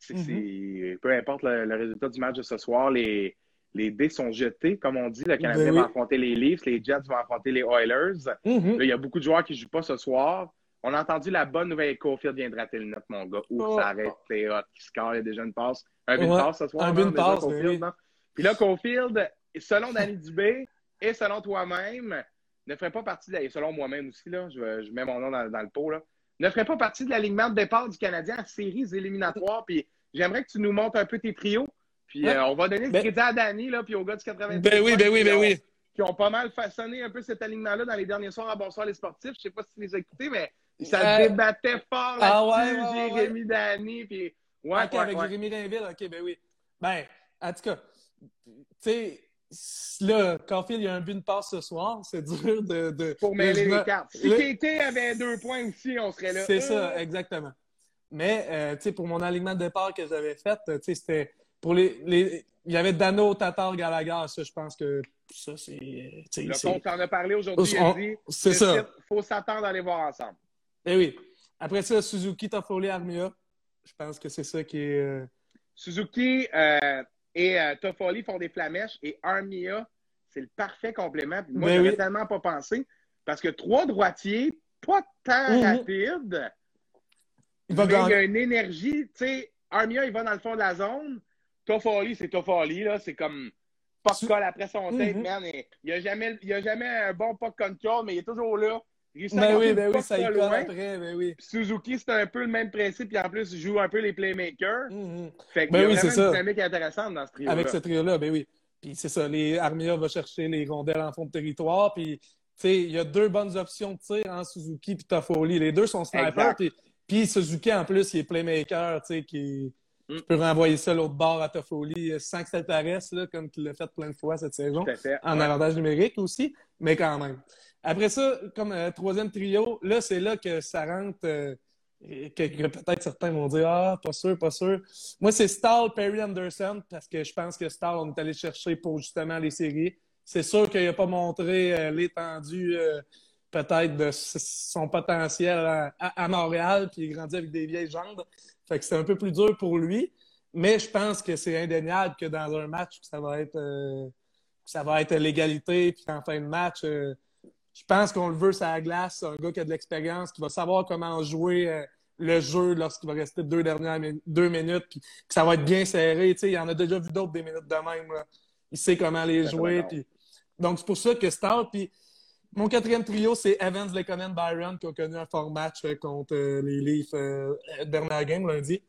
Speaker 2: Mhm.
Speaker 1: c'est- Peu importe le, le résultat du match de ce soir, les, les dés sont jetés, comme on dit. Le Canadien
Speaker 2: Ben oui.
Speaker 1: va affronter les Leafs, les Jets vont affronter les Oilers.
Speaker 2: Mhm.
Speaker 1: Là, il y a beaucoup de joueurs qui ne jouent pas ce soir. On a entendu la bonne nouvelle Cofield le net, mon gars. Ouf,
Speaker 2: Oh.
Speaker 1: ça arrête, c'est hot, qui score, il y a déjà une passe. Un but de passe ce soir,
Speaker 2: un but de
Speaker 1: déjà,
Speaker 2: passe,
Speaker 1: Cofield,
Speaker 2: ben oui.
Speaker 1: non? Puis là, Cofield, selon Danny Dubé et selon toi-même, ne ferait pas partie de la... selon moi-même aussi, là, je, je mets mon nom dans, dans le pot, là, ne ferait pas partie de l'alignement de départ du Canadien en séries éliminatoires. Puis j'aimerais que tu nous montres un peu tes trios. Puis
Speaker 2: Ouais.
Speaker 1: euh, on va donner le
Speaker 2: Ben-
Speaker 1: crédit à Danny, là, puis aux gars du 90.
Speaker 2: Ben oui, ben oui, ben oui.
Speaker 1: Qui ont pas mal façonné un peu cet alignement-là dans les derniers soirs à Bonsoir les sportifs. Je sais pas si tu les as écoutés, mais ça
Speaker 2: Euh,
Speaker 1: débattait fort
Speaker 2: ah
Speaker 1: là-dessus.
Speaker 2: ouais, ouais, ouais.
Speaker 1: Jérémy Danny, puis... Ouais,
Speaker 2: OK, avec. Jérémy Rainville, OK, ben oui. Ben, en tout cas, tu sais, là, Caulfield, il y a un but de passe ce soir. C'est dur de. de
Speaker 1: Pour mêler les cartes. Si KT avait deux points aussi, on serait là.
Speaker 2: C'est
Speaker 1: Euh,
Speaker 2: ça, exactement. Mais, euh, tu sais, pour mon alignement de départ que j'avais fait, tu sais, c'était pour les, les. Il y avait Dano, Tatar, Gallagher. Ça, je pense que ça, c'est.
Speaker 1: Le compte en a parlé aujourd'hui,
Speaker 2: On-
Speaker 1: dit...
Speaker 2: C'est ça.
Speaker 1: site, faut s'attendre à les voir ensemble.
Speaker 2: Eh oui. Après ça, Suzuki, Toffoli, Armia. Je pense que c'est ça qui est. euh,
Speaker 1: Suzuki euh, et euh, Toffoli font des flamèches et Armia, c'est le parfait complément. Puis moi,
Speaker 2: Ben
Speaker 1: j'aurais
Speaker 2: oui.
Speaker 1: tellement pas pensé parce que trois droitiers, pas tant
Speaker 2: Mhm.
Speaker 1: rapides,
Speaker 2: Il va
Speaker 1: mais il y a une énergie. Tu sais, Armia, il va dans le fond de la zone. Toffoli, c'est Toffoli, là. C'est comme pas colle après son tête,
Speaker 2: Mhm.
Speaker 1: man. Et Il n'y a, jamais- il a jamais un bon puck control, mais il est toujours là. Il
Speaker 2: Ben oui, ben oui, ça y
Speaker 1: loin.
Speaker 2: après, ben oui.
Speaker 1: Puis Suzuki, c'est un peu le même principe, puis en plus, il joue un peu les playmakers.
Speaker 2: Mhm.
Speaker 1: Fait qu'il
Speaker 2: Ben
Speaker 1: y a
Speaker 2: oui,
Speaker 1: vraiment
Speaker 2: c'est
Speaker 1: une
Speaker 2: ça.
Speaker 1: dynamique intéressante dans ce trio
Speaker 2: Avec ce trio-là, ben oui. Puis c'est ça, les Armia va chercher les rondelles en fond de territoire. Puis, tu sais, il y a deux bonnes options de tir en Suzuki et Toffoli. Les deux sont snipers. Puis, puis Suzuki, en plus, il est playmaker, tu sais, qui,
Speaker 1: Mm.
Speaker 2: qui peut renvoyer ça l'autre bord à Toffoli euh, sans que ça là, comme tu l'as fait plein de fois cette saison.
Speaker 1: Fait.
Speaker 2: En
Speaker 1: Ouais.
Speaker 2: avantage numérique aussi, mais quand même. Après ça, comme euh, troisième trio, là, c'est là que ça rentre. euh, et que, que peut-être certains vont dire Ah, pas sûr, pas sûr. Moi, c'est Stahl, Perry Anderson, parce que je pense que Stahl, on est allé chercher pour justement les séries. C'est sûr qu'il n'a pas montré euh, l'étendue, peut-être, de son potentiel à, à- à Montréal, puis il grandit avec des vieilles jambes. Fait que c'est un peu plus dur pour lui. Mais je pense que c'est indéniable que dans un match, ça va être, euh, ça va être l'égalité, puis en fin de match. euh, je pense qu'on le veut sur la glace, un gars qui a de l'expérience, qui va savoir comment jouer euh, le jeu lorsqu'il va rester deux dernières deux minutes, puis que ça va être bien serré. Tu sais, il en a déjà vu d'autres des minutes de même. là. Il sait comment les jouer. Puis... Donc, c'est pour ça que Star, puis mon quatrième trio, c'est Evans, Lekonen, Byron, qui ont connu un fort match euh, contre euh, les Leafs euh, dernière game lundi.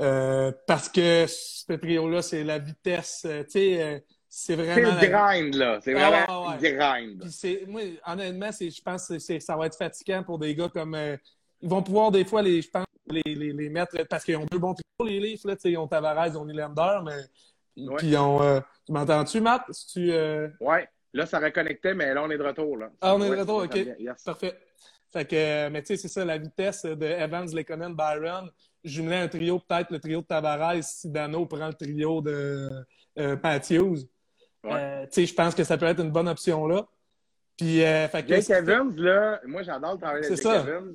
Speaker 2: Euh, parce que ce trio-là, c'est la vitesse. tu sais, c'est
Speaker 1: C'est
Speaker 2: vraiment.
Speaker 1: le
Speaker 2: la-
Speaker 1: grind, là. C'est
Speaker 2: Ah,
Speaker 1: vraiment
Speaker 2: ouais,
Speaker 1: le grind.
Speaker 2: Puis c'est, moi, honnêtement, c'est, je pense que c'est, ça va être fatigant pour des gars comme. ils vont pouvoir des fois, les, je pense, les, les, les mettre parce qu'ils ont deux bons trios, les Leafs. Là, tu sais, ils ont Tavares, ils ont Nylander, mais.
Speaker 1: Ouais.
Speaker 2: Puis ils ont. tu m'entends-tu, Matt? Si tu,
Speaker 1: Ouais. Là, ça reconnectait, mais là, on est de retour, là.
Speaker 2: Ah, on est de retour, ok.
Speaker 1: Yes.
Speaker 2: Parfait. Fait que, euh, mais tu sais, c'est ça, la vitesse de Evans, Lekonen, Byron. Jumelé un trio, peut-être le trio de Tavares, si Dano prend le trio de euh.
Speaker 1: Ouais.
Speaker 2: Euh, tu sais, je pense que ça peut être une bonne option là. Puis, euh, fait que.
Speaker 1: Jake Evans, là, moi, j'adore le travail de
Speaker 2: C'est
Speaker 1: Jake
Speaker 2: ça.
Speaker 1: Evans.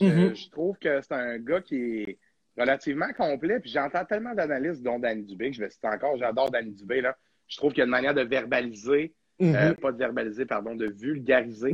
Speaker 1: Je,
Speaker 2: Mhm.
Speaker 1: je trouve que c'est un gars qui est relativement complet. Puis j'entends tellement d'analystes, dont Danny Dubé, que je vais citer encore. J'adore Danny Dubé, là. Je trouve qu'il y a une manière de verbaliser,
Speaker 2: Mhm.
Speaker 1: euh, pas de verbaliser, pardon, de vulgariser.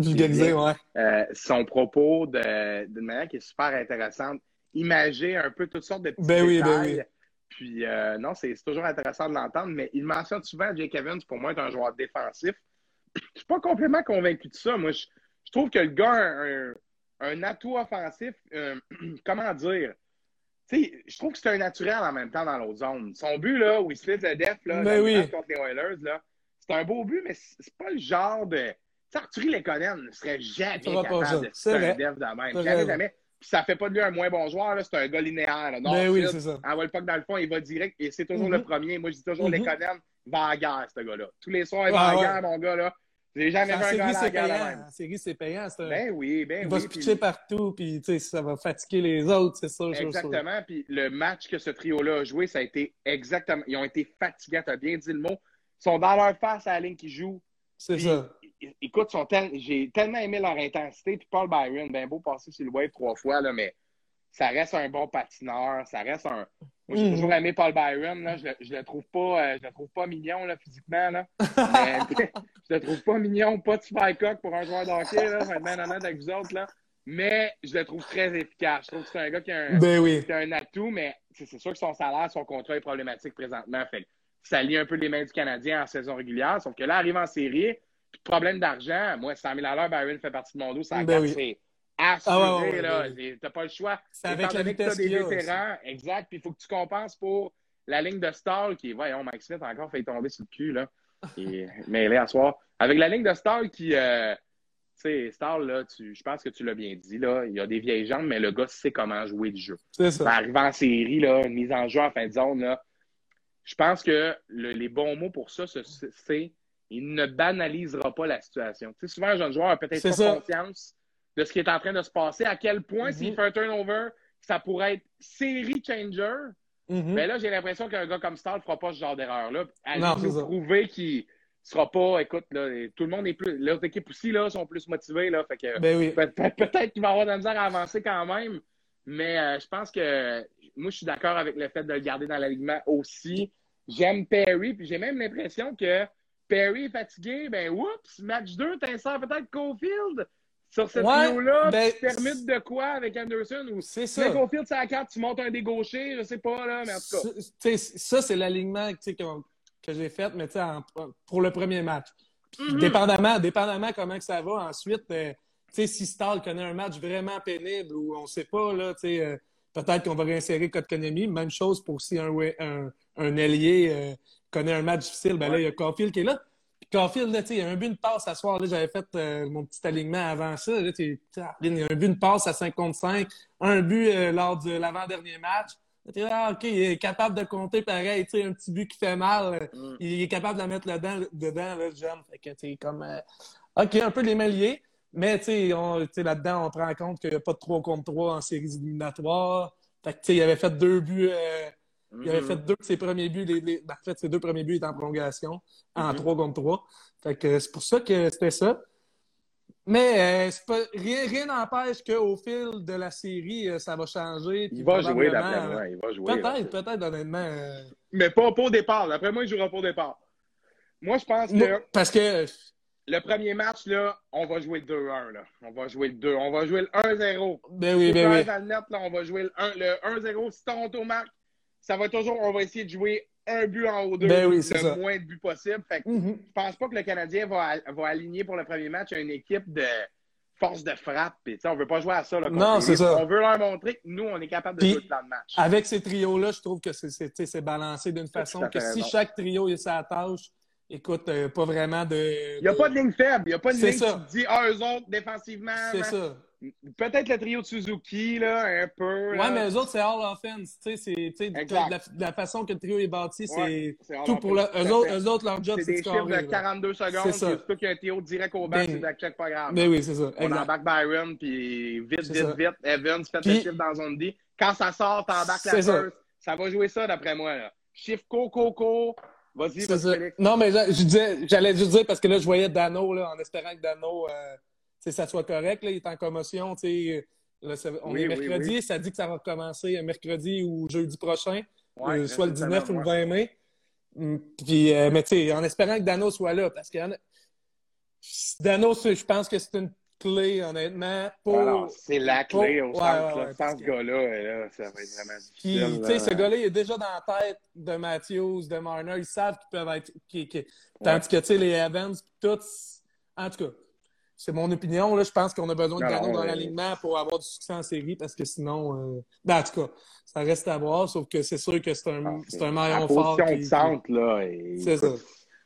Speaker 2: ouais.
Speaker 1: euh, son propos d'une manière qui est super intéressante. Imager un peu toutes sortes de petits
Speaker 2: Ben oui, ben
Speaker 1: détails.
Speaker 2: oui.
Speaker 1: Puis euh, non, c'est toujours intéressant de l'entendre, mais il mentionne souvent Jake Evans pour moi est un joueur défensif. Je suis pas complètement convaincu de ça. Moi, je, je trouve que le gars a un, un atout offensif, euh, comment dire? Sais, je trouve que c'est un naturel en même temps dans l'autre zone. Son but, là, où il se fait le def, là,
Speaker 2: Ben oui.
Speaker 1: contre les Oilers, là, c'est un beau but, mais c'est pas le genre de. Tu sais, Arthurie Lekonen ne serait jamais
Speaker 2: Il ça.
Speaker 1: capable de faire un def de même. Jamais, jamais. Puis ça fait pas de lui un moins bon joueur, là, c'est un gars linéaire. Là.
Speaker 2: Ben oui, c'est ça.
Speaker 1: envoie le puck dans le fond, il va direct et c'est toujours
Speaker 2: Mhm.
Speaker 1: le premier. Moi, je dis toujours. Lekonen va à la guerre, ce gars-là. Tous les soirs, il va
Speaker 2: ouais.
Speaker 1: guerre, mon gars, là. J'ai jamais
Speaker 2: En
Speaker 1: vu un gars à la guerre de
Speaker 2: payant.
Speaker 1: même.
Speaker 2: En série, c'est payant. un-
Speaker 1: Ben oui, ben
Speaker 2: il va
Speaker 1: oui.
Speaker 2: se
Speaker 1: puis-
Speaker 2: pitcher partout, puis tu sais, ça va fatiguer les autres, c'est sûr.
Speaker 1: Exactement. Puis le match que ce trio-là a joué, ça a été exactement. Ils ont été fatigants, tu as bien dit le mot. Ils sont dans leur face à la ligne qui joue.
Speaker 2: C'est ça.
Speaker 1: Écoute, j'ai tellement aimé leur intensité. Puis Paul Byron, ben beau passer sur le wave trois fois, là, mais ça reste un bon patineur. Ça reste un. Moi, j'ai
Speaker 2: Mhm.
Speaker 1: toujours aimé Paul Byron. Là. Je, le, je le trouve pas, euh, je le trouve pas mignon là, physiquement. Là. Mais, je le trouve pas mignon, pas de spike pour un joueur de hockey. Là. Je vais être bien honnête avec vous autres. Là. Mais je le trouve très efficace. Je trouve que c'est un gars qui a un,
Speaker 2: Ben oui.
Speaker 1: c'est un atout, mais c'est sûr que son salaire, son contrat est problématique présentement. Fait ça lie un peu les mains du Canadien en saison régulière. Sauf que là, arrive en série, puis problème d'argent. Moi, 100 000 à l'heure, Byron fait partie de mon dos. Ça
Speaker 2: Ben oui.
Speaker 1: c'est assuré.
Speaker 2: Ah ouais, ouais, ouais,
Speaker 1: là.
Speaker 2: ben.
Speaker 1: T'as pas le choix.
Speaker 2: C'est avec la
Speaker 1: que des
Speaker 2: a aussi.
Speaker 1: vétérans, exact, puis il faut que tu compenses pour la ligne de Stall qui voyons, Mike Smith a encore fait tomber sur le cul, là. Et, mais là, à soir. Avec la ligne de Stall qui, euh, tu sais, Stall, là, tu, je pense que tu l'as bien dit, là, il y a des vieilles jambes, mais le gars sait comment jouer du jeu.
Speaker 2: C'est
Speaker 1: Ben,
Speaker 2: ça.
Speaker 1: arrivé en série, là, une mise en jeu en fin de zone, là, je pense que le- les bons mots pour ça, c'est- il ne banalisera pas la situation. Tu sais, souvent, un jeune joueur a peut-être pas
Speaker 2: ça.
Speaker 1: conscience de ce qui est en train de se passer, à quel point,
Speaker 2: Mhm.
Speaker 1: s'il fait un turnover, ça pourrait être série changer.
Speaker 2: Mhm.
Speaker 1: Mais là, j'ai l'impression qu'un gars comme Starr ne fera pas ce genre d'erreur-là. À
Speaker 2: Non,
Speaker 1: lui prouver qu'il sera pas, écoute, là, tout le monde est plus. L'autre équipe aussi, là, sont plus motivés, là. Fait que
Speaker 2: Ben oui.
Speaker 1: Peut-être qu'il va avoir de la misère à avancer quand même, mais euh, je pense que moi, je suis d'accord avec le fait de le garder dans l'alignement aussi. J'aime Perry, puis j'ai même l'impression que Perry est fatigué. Ben, oups, match 2, t'insères peut-être Cofield sur cette
Speaker 2: Ouais,
Speaker 1: trio-là,
Speaker 2: ben,
Speaker 1: tu permutes de quoi avec Anderson ou
Speaker 2: C'est ça.
Speaker 1: Cofield sur la carte, tu montes un des gauchers, je sais pas, là, mais en tout cas.
Speaker 2: Ça, c'est l'alignement que j'ai fait, mais en- pour le premier match.
Speaker 1: Mhm.
Speaker 2: Dépendamment, dépendamment comment que ça va ensuite, euh, sais, si Stahl connaît un match vraiment pénible ou on sait pas, là, euh, peut-être qu'on va réinsérer Kotkaniemi. Même chose pour si un, un, un ailier euh, connaît un match difficile, ben là, il y a Caulfield qui est là. Puis Caulfield, là, il y a un but de passe à soir. Là, j'avais fait euh, mon petit alignement avant ça. Là, sais, il y a un but de passe à 5 contre 5, un but lors de l'avant-dernier match. Ah, OK, il est capable de compter pareil, tu sais, un petit but qui fait mal.
Speaker 1: Mm.
Speaker 2: il est capable de la mettre dedans, dedans là, le jeune. Fait que, tu comme, euh, OK, un peu les liées, mais, on- là-dedans, on prend en compte qu'il n'y a pas de 3 contre 3 en séries éliminatoires. Fait que, tu sais, il avait fait deux buts, euh, il avait
Speaker 1: Mhm.
Speaker 2: fait deux de ses premiers buts, les, les- ben, en fait, ses deux premiers buts étaient en prolongation, en
Speaker 1: Mhm.
Speaker 2: 3 contre 3. Fait que c'est pour ça que c'était ça. Mais euh, c'est pas, rien rien n'empêche qu'au fil de la série, euh, ça va changer.
Speaker 1: Il va jouer, d'après moi. Il va jouer. là.
Speaker 2: Peut-être, peut-être, honnêtement. euh,
Speaker 1: Mais pas, pas au départ. D'après moi, il jouera pas au départ. Moi, je pense que.
Speaker 2: moi, parce que
Speaker 1: Le premier match, là, on va jouer le 2-1. Là. On va jouer le 2. On va jouer le 1-0.
Speaker 2: Ben oui, ben oui.
Speaker 1: joueurs dans le net, là, on va jouer le 1 le 1-0. Si Toronto marque, ça va toujours, on va essayer de jouer un but en haut 2
Speaker 2: Ben oui,
Speaker 1: le
Speaker 2: c'est ça.
Speaker 1: moins de buts possible. Fait que
Speaker 2: Mhm.
Speaker 1: je pense pas que le Canadien va, va aligner pour le premier match une équipe de force de frappe. Puis, on veut pas jouer à ça. Là,
Speaker 2: non, c'est ça.
Speaker 1: On veut leur montrer que nous, on est capable de jouer le plan de match.
Speaker 2: Avec ces trios-là, je trouve que c'est balancé d'une façon que si chaque trio est sa tâche, écoute, euh, pas vraiment de.
Speaker 1: Il n'y a pas de ligne faible. Il n'y a pas de ligne ça. qui dit, ah, eux autres, défensivement.
Speaker 2: C'est ça.
Speaker 1: Peut-être le trio de Suzuki, là, un peu.
Speaker 2: Ouais, mais eux autres, c'est all offense. Tu sais, la, la façon que le trio est bâti, c'est tout pour le, eux, autres, eux autres, leur job,
Speaker 1: c'est des chiffres de 42 secondes. C'est surtout qu'il y a un trio direct au banc, ben, c'est de check pas grave.
Speaker 2: Mais ben oui, c'est ça.
Speaker 1: On embarque Byron, puis vite, vite, vite. Evans, fait le chiffre dans zone D. Quand ça sort, t'embarques la first. Ça va jouer ça, d'après moi. Là. Chiffre co, co, co. Vas-y.
Speaker 2: Non, mais j'allais juste dire, parce que là, je voyais Dano, là, en espérant que Dano. Euh, ça soit correct. Là, il est en commotion. Là, on est mercredi, ça dit que ça va recommencer mercredi ou jeudi prochain, euh, soit le 19 ou le 20 mai. Hum, puis, euh, mais tu en espérant que Dano soit là, parce que Dano, je pense que c'est une clé, honnêtement, pour...
Speaker 1: c'est la clé au centre. Ouais, sans ce gars-là, là, ça va être vraiment difficile.
Speaker 2: Ce gars-là, il est déjà dans la tête de Matthews, de Marner. Ils savent qu'ils peuvent être... Tandis que, tu sais, les Evans, tout... En tout cas, c'est mon opinion. Là. Je pense qu'on a besoin de canons dans l'alignement pour avoir du succès en série parce que sinon, euh... ben, en tout cas, ça reste à voir. Sauf que c'est sûr que c'est un, ah, c'est un maillon fort.
Speaker 1: position de centre, là. C'est ça.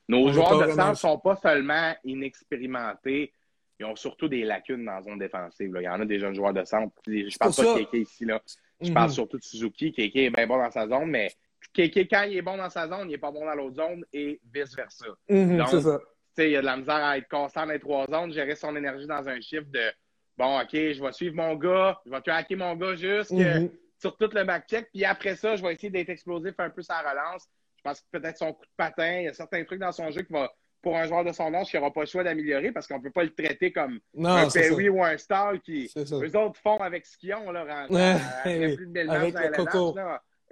Speaker 1: Nos joueurs de centre ne sont pas seulement inexpérimentés, ils ont surtout des lacunes dans la zone défensive. Là. Il y en a des jeunes joueurs de centre. Je parle pas de Keke ici. Là. Je parle mhm. surtout de Suzuki. Keke est bien bon dans sa zone, mais Keke, quand il est bon dans sa zone, il n'est pas bon dans l'autre zone et vice-versa.
Speaker 2: Mhm, c'est ça
Speaker 1: il y a de la misère à être constant dans les trois zones, gérer son énergie dans un chiffre de bon, OK, je vais suivre mon gars, je vais tracker mon gars juste mhm. sur tout le back-check, puis après ça, je vais essayer d'être explosif un peu sa relance. Je pense que peut-être son coup de patin, il y a certains trucs dans son jeu qui va, pour un joueur de son âge, qui n'aura pas le choix d'améliorer parce qu'on ne peut pas le traiter comme un Perry ou un Star qui, eux autres, font avec ce qu'ils ont, là,
Speaker 2: plus de avec le coco.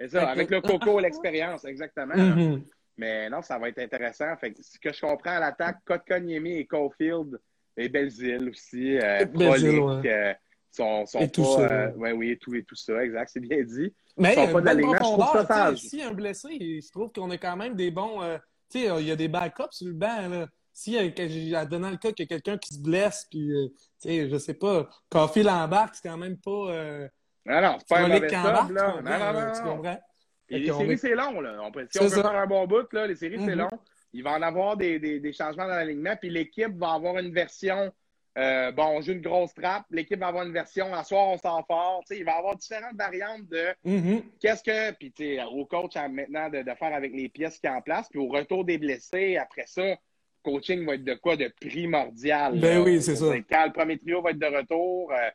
Speaker 1: ça, avec, le coco, l'expérience, exactement.
Speaker 2: Mhm.
Speaker 1: Mais non, ça va être intéressant. Fait que, ce que je comprends à l'attaque, Kotkaniemi et Caulfield et Belzile aussi, euh, Belzile, ouais. euh, sont, sont et pas. Tout euh, ouais, oui, et tout, et tout ça, exact, c'est bien dit.
Speaker 2: Mais ils sont pas de Si un blessé, je trouve qu'on a quand même des bons. Euh, tu sais, il y a des backups sur le banc. Là. Si, dans le cas qu'il y a quelqu'un qui se blesse, puis, euh, tu sais, je sais pas, Caulfield embarque, c'est quand même pas. Euh,
Speaker 1: non, non, c'est pas un mauvais là. Non, non, non.
Speaker 2: Tu comprends?
Speaker 1: Et les séries, c'est long. Là. On peut, si on veut faire un bon bout, là, les séries, c'est mm-hmm. long. Il va en avoir des, des, des changements dans l'alignement, puis l'équipe va avoir une version. Euh, bon, on joue une grosse trappe, l'équipe va avoir une version, à soir, on s'en fort. il va avoir différentes variantes de
Speaker 2: mm-hmm.
Speaker 1: qu'est-ce que, puis au coach maintenant de, de, faire avec les pièces qui sont en place, puis au retour des blessés, après ça, coaching va être de quoi de primordial.
Speaker 2: Ben oui, c'est ça.
Speaker 1: Quand le premier trio va être de retour, euh,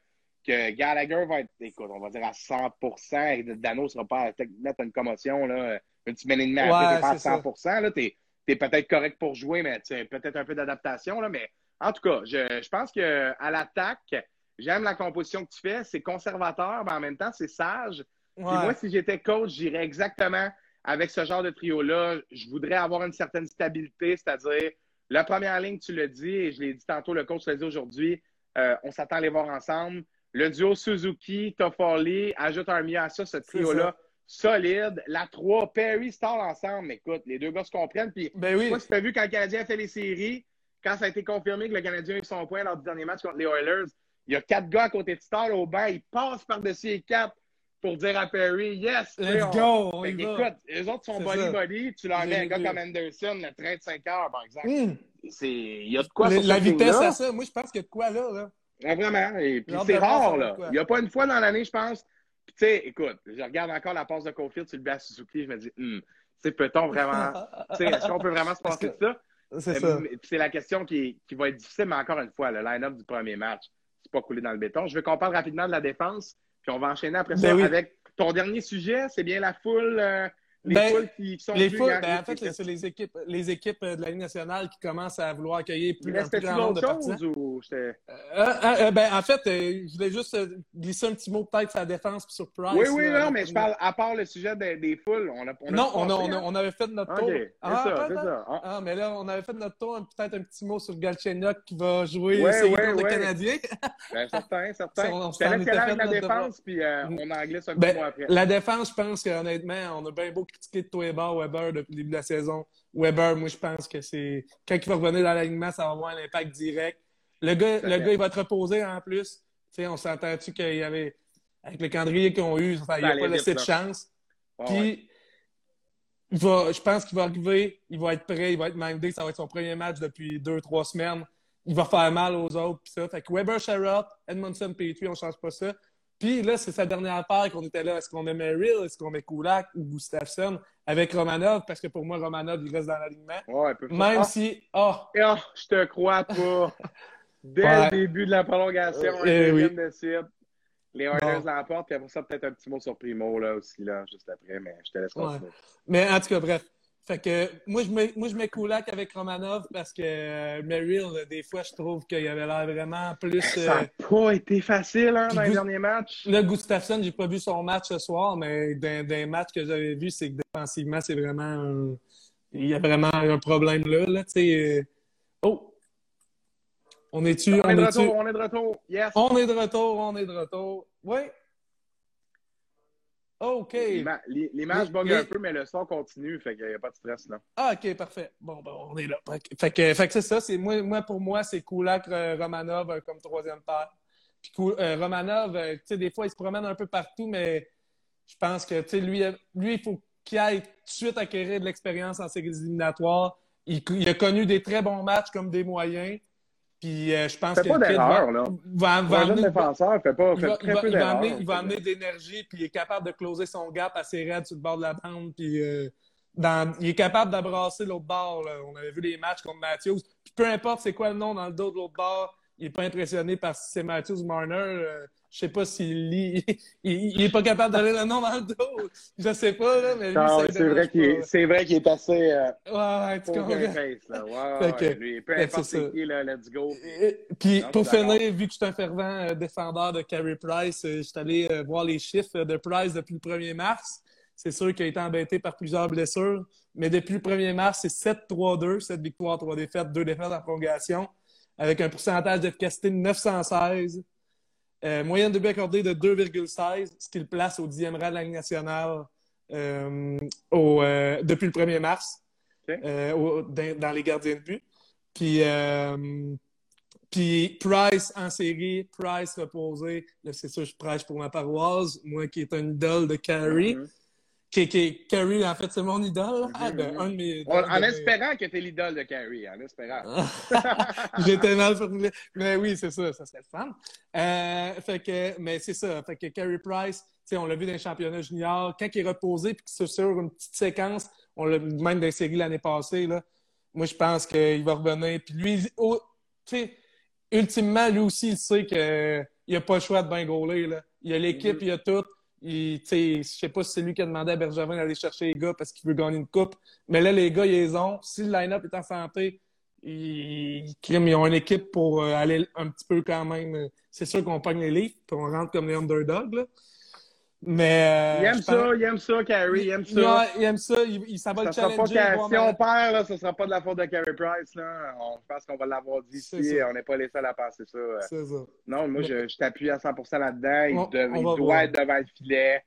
Speaker 1: que Gallagher va être, écoute, on va dire à 100% et Dano ne sera pas à mettre une commotion, là, une semaine et demie après, pas à 100 là, t'es, es, peut-être correct pour jouer, mais peut-être un peu d'adaptation, là, mais en tout cas, je, je pense qu'à l'attaque, j'aime la composition que tu fais, c'est conservateur, mais en même temps, c'est sage. moi, si j'étais coach, j'irais exactement avec ce genre de trio-là. Je voudrais avoir une certaine stabilité, c'est-à-dire la première ligne, tu l'as dit, et je l'ai dit tantôt, le coach l'a dit aujourd'hui, euh, on s'attend à les voir ensemble. Le duo Suzuki, Toffoli, ajoute un mieux à ça, ce trio-là. Solide. La 3, Perry, Star ensemble. Écoute, les deux gars se comprennent. Puis,
Speaker 2: ben oui.
Speaker 1: moi, si tu as vu quand le Canadien a fait les séries, quand ça a été confirmé que le Canadien a eu son point lors du dernier match contre les Oilers, il y a quatre gars à côté de Star au banc. Ils passent par-dessus les quatre pour dire à Perry, yes,
Speaker 2: let's go.
Speaker 1: Écoute, les autres sont body-body. Tu leur mets un gars comme Anderson, le train de 5 heures, par exemple.
Speaker 2: Hmm.
Speaker 1: Il y a de quoi
Speaker 2: sur La vitesse à ça, moi, je pense qu'il y a de quoi là. là.
Speaker 1: Ah, vraiment. Et puis c'est rare, là. Il n'y a pas une fois dans l'année, je pense. Puis tu sais, écoute, je regarde encore la passe de Cofield sur le bas Suzuki, je me dis, hum, peut-on vraiment. est-ce qu'on peut vraiment se passer de ça?
Speaker 2: C'est ça.
Speaker 1: c'est la question qui, qui, va être difficile, mais encore une fois, le line-up du premier match, c'est pas coulé dans le béton. Je veux qu'on parle rapidement de la défense, puis on va enchaîner après ben ça avec ton dernier sujet, c'est bien la foule. Euh, les
Speaker 2: ben,
Speaker 1: foules qui sont
Speaker 2: les foules, ben, en fait, c'est les équipes, les équipes de la Ligue nationale qui commencent à vouloir accueillir plus, un plus grand nombre de partisans.
Speaker 1: Ou
Speaker 2: euh, euh, euh, ben, en fait, je voulais juste glisser un petit mot peut-être sur la défense et sur Price.
Speaker 1: Oui, oui, non, mais je parle à part le sujet des, des foules. On a, on a
Speaker 2: non, on, a, on, on, avait fait notre tour.
Speaker 1: Okay. Ah, ça, c'est ça.
Speaker 2: Ah. ah. mais là, on avait fait notre tour. Peut-être un petit mot sur Galchenyuk qui va jouer ouais, ses ouais, ouais. Canadiens.
Speaker 1: ben, certain, certain. On, je te laisse la défense, puis on en glisse un peu après.
Speaker 2: La défense, je pense qu'honnêtement, on a bien beau critiquer de toi et Weber depuis le début de la saison. Weber, moi, je pense que c'est. Quand il va revenir dans l'alignement, ça va avoir un impact direct. Le gars, le gars, il va te reposer en plus. On s'entend-tu qu'il y avait, avec le calendrier qu'ils ont eu, enfin, il n'a pas laissé de chance. Puis,
Speaker 1: ouais.
Speaker 2: il va, je pense qu'il va arriver, il va être prêt, il va être mindé, ça va être son premier match depuis deux, trois semaines. Il va faire mal aux autres, ça. Fait que Weber, Sherrod, Edmondson, Petrie, on change pas ça. Puis là, c'est sa dernière paire qu'on était là. Est-ce qu'on met Merrill, est-ce qu'on met Kulak ou Gustafsson avec Romanov? Parce que pour moi, Romanov, il reste dans l'alignement.
Speaker 1: Ouais.
Speaker 2: Même
Speaker 1: Ah,
Speaker 2: si, ah,
Speaker 1: ah, je te crois pas. Dès
Speaker 2: Ouais.
Speaker 1: le début de la prolongation, un
Speaker 2: Euh,
Speaker 1: deuxième de. Les Oilers
Speaker 2: Bon.
Speaker 1: l'emportent, puis après ça, peut-être un petit mot sur Primo, là, aussi, là, juste après, mais je te laisse
Speaker 2: Ouais.
Speaker 1: continuer.
Speaker 2: Mais en tout cas, bref. Fait que moi, je mets, moi, je mets Kulak avec Romanov parce que euh, Merrill, euh, des fois, je trouve qu'il avait l'air vraiment plus.
Speaker 1: Ça
Speaker 2: euh,
Speaker 1: n'a pas été facile, hein, dans les derniers matchs.
Speaker 2: Là, Gustafsson, j'ai pas vu son match ce soir, mais d'un d'un match que j'avais vu, c'est que défensivement, c'est vraiment. un- Il y a vraiment un problème là. là tu sais. euh, Oh! On est-tu?
Speaker 1: On est de retour, on est de retour. Yes.
Speaker 2: On est de retour, on est de retour. Oui. OK.
Speaker 1: L'ima- l'i- L'image
Speaker 2: Les-
Speaker 1: bug un peu, mais le son continue, fait qu'il n'y a pas de stress, là.
Speaker 2: Ah, OK, parfait. Bon, ben, on est là. Fait que, fait que, c'est ça. C'est, moi, moi, pour moi, c'est Kulak, euh, Romanov euh, comme troisième paire. Puis euh, Romanov, euh, tu sais, des fois, il se promène un peu partout, mais je pense que, tu sais, lui, lui, il faut qu'il aille tout de suite acquérir de l'expérience en séries éliminatoires. Il, il a connu des très bons matchs comme des moyens. Puis euh, je pense que
Speaker 1: pas
Speaker 2: va,
Speaker 1: là.
Speaker 2: va, va amener-
Speaker 1: défenseur, fait pas,
Speaker 2: il
Speaker 1: fait
Speaker 2: va,
Speaker 1: très
Speaker 2: il va-
Speaker 1: peu
Speaker 2: il va
Speaker 1: d'erreurs.
Speaker 2: amener, il va amener d'énergie, puis il est capable de closer son gap assez raide sur le bord de la bande, puis euh, dans- il est capable d'abrasser l'autre bord. là. On avait vu les matchs contre Matthews. Puis peu importe c'est quoi le nom dans le dos de l'autre bord, il n'est pas impressionné par si c'est Matthews Marner. Euh, je sais pas s'il lit. il, il est pas capable d'aller le nom dans le dos. Je sais pas, là, mais lui, lui
Speaker 1: c'est vrai qu'il est, c'est vrai qu'il est assez euh,
Speaker 2: Ouais, tu comprends.
Speaker 1: face, là.
Speaker 2: Que-
Speaker 1: lui, peu
Speaker 2: que
Speaker 1: importe
Speaker 2: c'est
Speaker 1: qui, là, let's go.
Speaker 2: Puis pour finir, vu que je suis un fervent euh, défendeur de Carey Price, euh, je suis allé euh, voir les chiffres de Price depuis le 1er mars. C'est sûr qu'il a été embêté par plusieurs blessures, mais depuis le 1er mars, c'est 7-3-2, 7 victoires, 3 défaites, 2 défaites en prolongation, avec un pourcentage d'efficacité de 916, euh, moyenne de but accordé de 2,16, ce qui le place au 10e rang de la Ligue nationale euh, au, euh, depuis le 1er mars au- dans, dans les gardiens de but. Puis, puis Price en série, Price reposé. C'est sûr, je prêche pour ma paroisse. Moi qui est un idole de Carey.
Speaker 1: Mhm.
Speaker 2: Qui, qui, Carey, en fait, c'est mon idole. Ah, ben, un de mes.
Speaker 1: En
Speaker 2: de
Speaker 1: espérant que t'es l'idole de Carrie, en espérant.
Speaker 2: J'étais mal formulé. Mais oui, c'est ça, ça serait fun. Euh, fait que, mais c'est ça. Fait que Carey Price, tu sais, on l'a vu dans les championnats juniors, quand il est reposé puis qu'il sur une petite séquence, on l'a vu même dans les séries l'année passée, là, moi, je pense qu'il va revenir. Puis lui, oh, tu sais, ultimement, lui aussi, il sait qu'il n'a pas le choix de bien gauler. Là. Il a l'équipe,
Speaker 1: Mhm.
Speaker 2: il a tout. Il, je sais pas si c'est lui qui a demandé à Bergevin d'aller chercher les gars parce qu'il veut gagner une coupe. Mais là, les gars, ils les ont. Si le line-up est en santé, ils, ils ont une équipe pour euh, aller un petit peu quand même. C'est sûr qu'on pogne les livres, puis on rentre comme les underdogs. Là. Mais.
Speaker 1: Il
Speaker 2: euh,
Speaker 1: aime
Speaker 2: je
Speaker 1: ça, il aime ça, Carrie, il aime
Speaker 2: il,
Speaker 1: ça.
Speaker 2: il aime ça. Il, il- ça va le
Speaker 1: pas
Speaker 2: challenger.
Speaker 1: si on perd, là, ce sera pas de la faute de Carey Price. Là. On, je pense qu'on va l'avoir dit ici. On n'est pas les seuls à penser ça.
Speaker 2: C'est ça.
Speaker 1: Non, moi, je, je t'appuie à 100% là-dedans. Il,
Speaker 2: On- on
Speaker 1: il doit
Speaker 2: voir.
Speaker 1: être devant le filet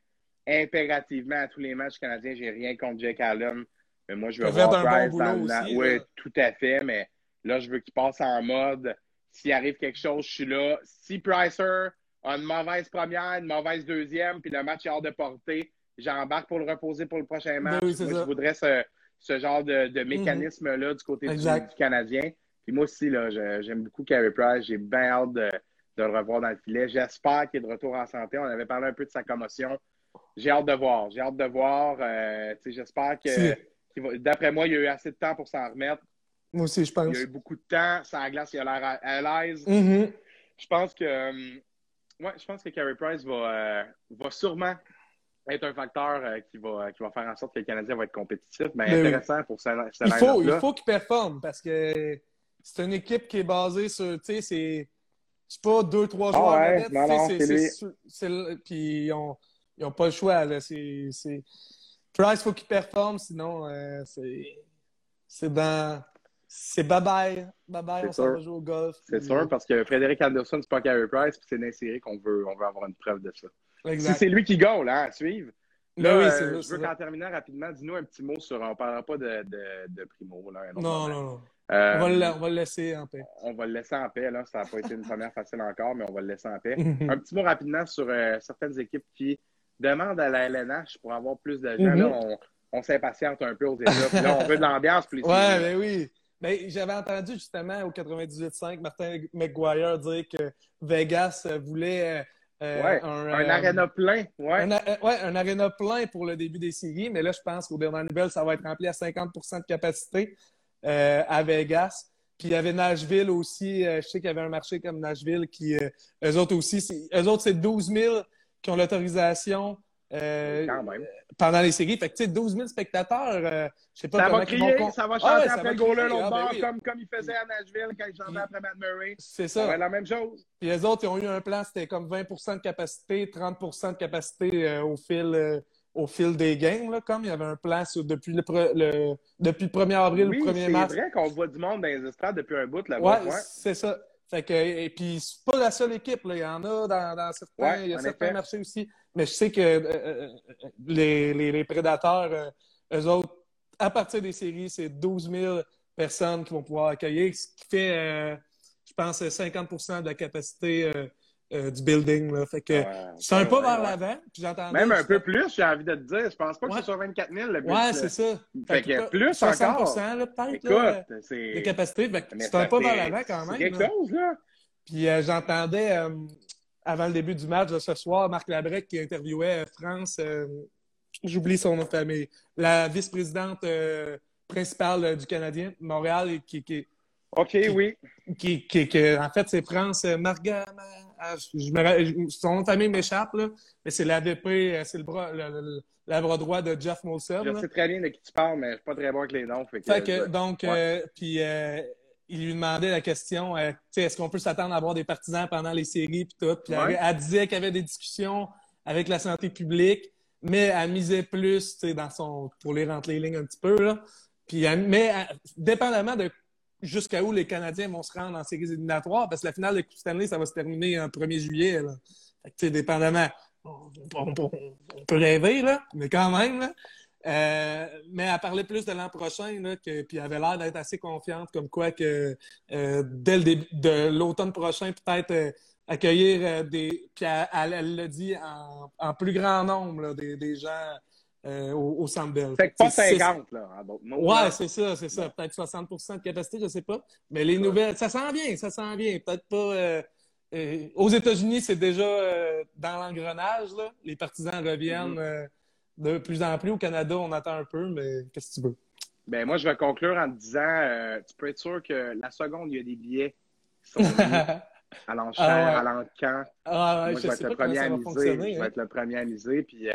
Speaker 1: impérativement à tous les matchs canadiens. J'ai rien contre Jake Allen. Mais moi, je veux
Speaker 2: Il
Speaker 1: voir
Speaker 2: bon
Speaker 1: Price dans
Speaker 2: aussi,
Speaker 1: Oui,
Speaker 2: là.
Speaker 1: tout à fait. Mais là, je veux qu'il passe en mode s'il arrive quelque chose, je suis là. Si Pricer a une mauvaise première, une mauvaise deuxième, puis le match est hors de portée, j'embarque pour le reposer pour le prochain match.
Speaker 2: Oui,
Speaker 1: moi, je voudrais ce, ce genre de, de mécanisme-là du côté du, Canadien. Puis moi aussi, là, j'aime beaucoup Carey Price. J'ai bien hâte de, de le revoir dans le filet. J'espère qu'il est de retour en santé. On avait parlé un peu de sa commotion. J'ai hâte de voir. J'ai hâte de voir. Euh, J'espère que, d'après moi, il y a eu assez de temps pour s'en remettre.
Speaker 2: Moi aussi, je pense.
Speaker 1: Il y a eu beaucoup de temps. Ça la glace, il a l'air à, l'aise.
Speaker 2: Mhm.
Speaker 1: Je pense que euh, ouais, je pense que Carey Price va, euh, va sûrement être un facteur euh, qui, va, qui va faire en sorte que le Canadien va être compétitif. Mais
Speaker 2: oui.
Speaker 1: intéressant pour ce, ce
Speaker 2: Il faut, il faut qu'il performe parce que c'est une équipe qui est basée sur, tu sais, c'est pas deux, trois
Speaker 1: Ah
Speaker 2: joueurs
Speaker 1: ouais, lui.
Speaker 2: sur- c'est le- Puis ils ont, ils ont pas le choix, là. C'est, c'est... Price, faut qu'il performe, sinon euh, c'est dans... C'est bye-bye. Bye-bye, on s'en va jouer au golf.
Speaker 1: C'est
Speaker 2: Puis-
Speaker 1: sûr, parce que Frédéric Anderson, c'est pas Carey Price, puis c'est séries qu'on veut, on veut avoir une preuve de ça.
Speaker 2: Exact.
Speaker 1: Si c'est lui qui gagne, là, à suivre.
Speaker 2: Ben
Speaker 1: Là,
Speaker 2: oui,
Speaker 1: euh, je veux qu'en terminant rapidement, dis-nous un petit mot sur. On ne parlera pas de, de, de Primo. Là,
Speaker 2: Non,
Speaker 1: moment.
Speaker 2: non, non.
Speaker 1: Euh,
Speaker 2: On va, le, on va le laisser en paix.
Speaker 1: on va le laisser en paix. Là. Ça n'a pas été une première facile encore, mais on va le laisser en paix. Un petit mot rapidement sur euh, certaines équipes qui demandent à la LNH pour avoir plus de gens.
Speaker 2: Mhm.
Speaker 1: Là, on, on s'impatiente un peu aux États. Puis là, on veut de l'ambiance pour les
Speaker 2: Ouais,
Speaker 1: séries.
Speaker 2: ben oui. Ben, J'avais entendu justement au 98.5 Martin McGuire dire que Vegas voulait euh, euh,
Speaker 1: Ouais,
Speaker 2: un,
Speaker 1: Un
Speaker 2: euh,
Speaker 1: aréna plein. Ouais.
Speaker 2: Un, a- euh, ouais, un aréna plein pour le début des séries, mais là, je pense qu'au dernier nouvelle, ça va être rempli à 50% de capacité à Vegas. Puis il y avait Nashville aussi. je sais qu'il y avait un marché comme Nashville qui, eux autres aussi, eux autres, c'est 12 000 qui ont l'autorisation euh,
Speaker 1: Quand même.
Speaker 2: pendant les séries. Fait que, tu sais, 12 000 spectateurs, euh, je sais pas
Speaker 1: Ça va
Speaker 2: ils
Speaker 1: crier,
Speaker 2: vont
Speaker 1: ça va
Speaker 2: Ah
Speaker 1: chanter
Speaker 2: ouais, ça
Speaker 1: après le goaler l'autre
Speaker 2: Ah, ben
Speaker 1: bord,
Speaker 2: oui.
Speaker 1: comme, comme il faisait à Nashville quand il chantait après Matt Murray.
Speaker 2: C'est
Speaker 1: Ça
Speaker 2: ça.
Speaker 1: la même chose.
Speaker 2: Puis les autres, ils ont eu un plan, c'était comme 20% de capacité, 30% de capacité euh, au fil euh, au fil des games, là, comme il y avait un plan sur- depuis, le, pre- le- depuis le 1er avril
Speaker 1: oui,
Speaker 2: ou le 1er
Speaker 1: c'est
Speaker 2: mars.
Speaker 1: vrai qu'on voit du monde dans les estrades depuis un bout là-bas.
Speaker 2: Ouais,
Speaker 1: Ouais.
Speaker 2: c'est ça. Fait que, et puis, c'est pas la seule équipe. Là. Il y en a dans, dans certains,
Speaker 1: Ouais,
Speaker 2: il y a certains
Speaker 1: effet.
Speaker 2: marchés aussi. Mais je sais que euh, euh, les, les, les prédateurs, euh, eux autres, à partir des séries, c'est 12 000 personnes qui vont pouvoir accueillir, ce qui fait, euh, je pense, 50% de la capacité du building. Là. Fait que
Speaker 1: Ouais,
Speaker 2: c'est un pas vers l'avant.
Speaker 1: Même un peu plus, j'ai envie de te dire. Je pense pas que ce soit 24 000 le but.
Speaker 2: Ouais, c'est ça.
Speaker 1: Fait que
Speaker 2: pas-
Speaker 1: plus
Speaker 2: 60
Speaker 1: encore.
Speaker 2: là, là, de
Speaker 1: c'est.
Speaker 2: capacité. Fait que c'est un pas
Speaker 1: fait-
Speaker 2: vers l'avant quand
Speaker 1: c'est
Speaker 2: même.
Speaker 1: quelque
Speaker 2: là.
Speaker 1: chose, là.
Speaker 2: Puis j'entendais avant le début du match de ce soir, Marc Labrec qui interviewait euh, France, euh, j'oublie son nom de famille, la vice-présidente euh, principale du Canadien de Montréal, et qui, qui,
Speaker 1: OK, oui.
Speaker 2: qui, qui, qui- en fait, c'est France Marga. ah, je me son nom de famille m'échappe, là, mais c'est l'AVP, c'est le bras, le, le- droit de Jeff Molson.
Speaker 1: Je
Speaker 2: là.
Speaker 1: sais très bien de qui tu parles, mais je suis pas très bon avec les noms. Fait que,
Speaker 2: Fait que, donc,
Speaker 1: ouais.
Speaker 2: euh, puis il lui demandait la question, euh, est-ce qu'on peut s'attendre à avoir des partisans pendant les séries puis tout. Puis elle-
Speaker 1: Ouais.
Speaker 2: elle, disait qu'il y avait des discussions avec la santé publique, mais elle misait plus, dans son, pour les rentrer les lignes un petit peu là. Puis, elle- mais elle- dépendamment de jusqu'à où les Canadiens vont se rendre en séries éliminatoires, parce que la finale de Coupe Stanley, ça va se terminer en 1er juillet. Là. Fait que, dépendamment, on, on- on- on peut rêver, là, mais quand même, là. Euh, mais elle parlait plus de l'an prochain, là, que, puis elle avait l'air d'être assez confiante, comme quoi que euh, dès le début de l'automne prochain, peut-être euh, accueillir euh, des. Puis elle l'a dit en, en plus grand nombre, là, des, des gens euh, au, au Centre Bell.
Speaker 1: Fait que pas
Speaker 2: C'est-
Speaker 1: 50, là, en d'autres mots.
Speaker 2: Ouais, c'est ça, c'est ça. Peut-être 60% de capacité, je sais pas. Mais les nouvelles, ça sent bien, ça sent bien. Peut-être pas. aux États-Unis, c'est déjà euh, dans l'engrenage, là. Les partisans reviennent euh, de plus en plus. Au Canada, on attend un peu, mais qu'est-ce que tu veux?
Speaker 1: Ben, moi, je vais conclure en te disant, euh, tu peux être sûr que la seconde, il y a des billets qui sont à l'enchère,
Speaker 2: Ah ouais.
Speaker 1: à l'encan.
Speaker 2: ah,
Speaker 1: Moi, je
Speaker 2: je
Speaker 1: vais être le premier à miser. Je vais
Speaker 2: hein.
Speaker 1: être le premier à miser. Puis, euh,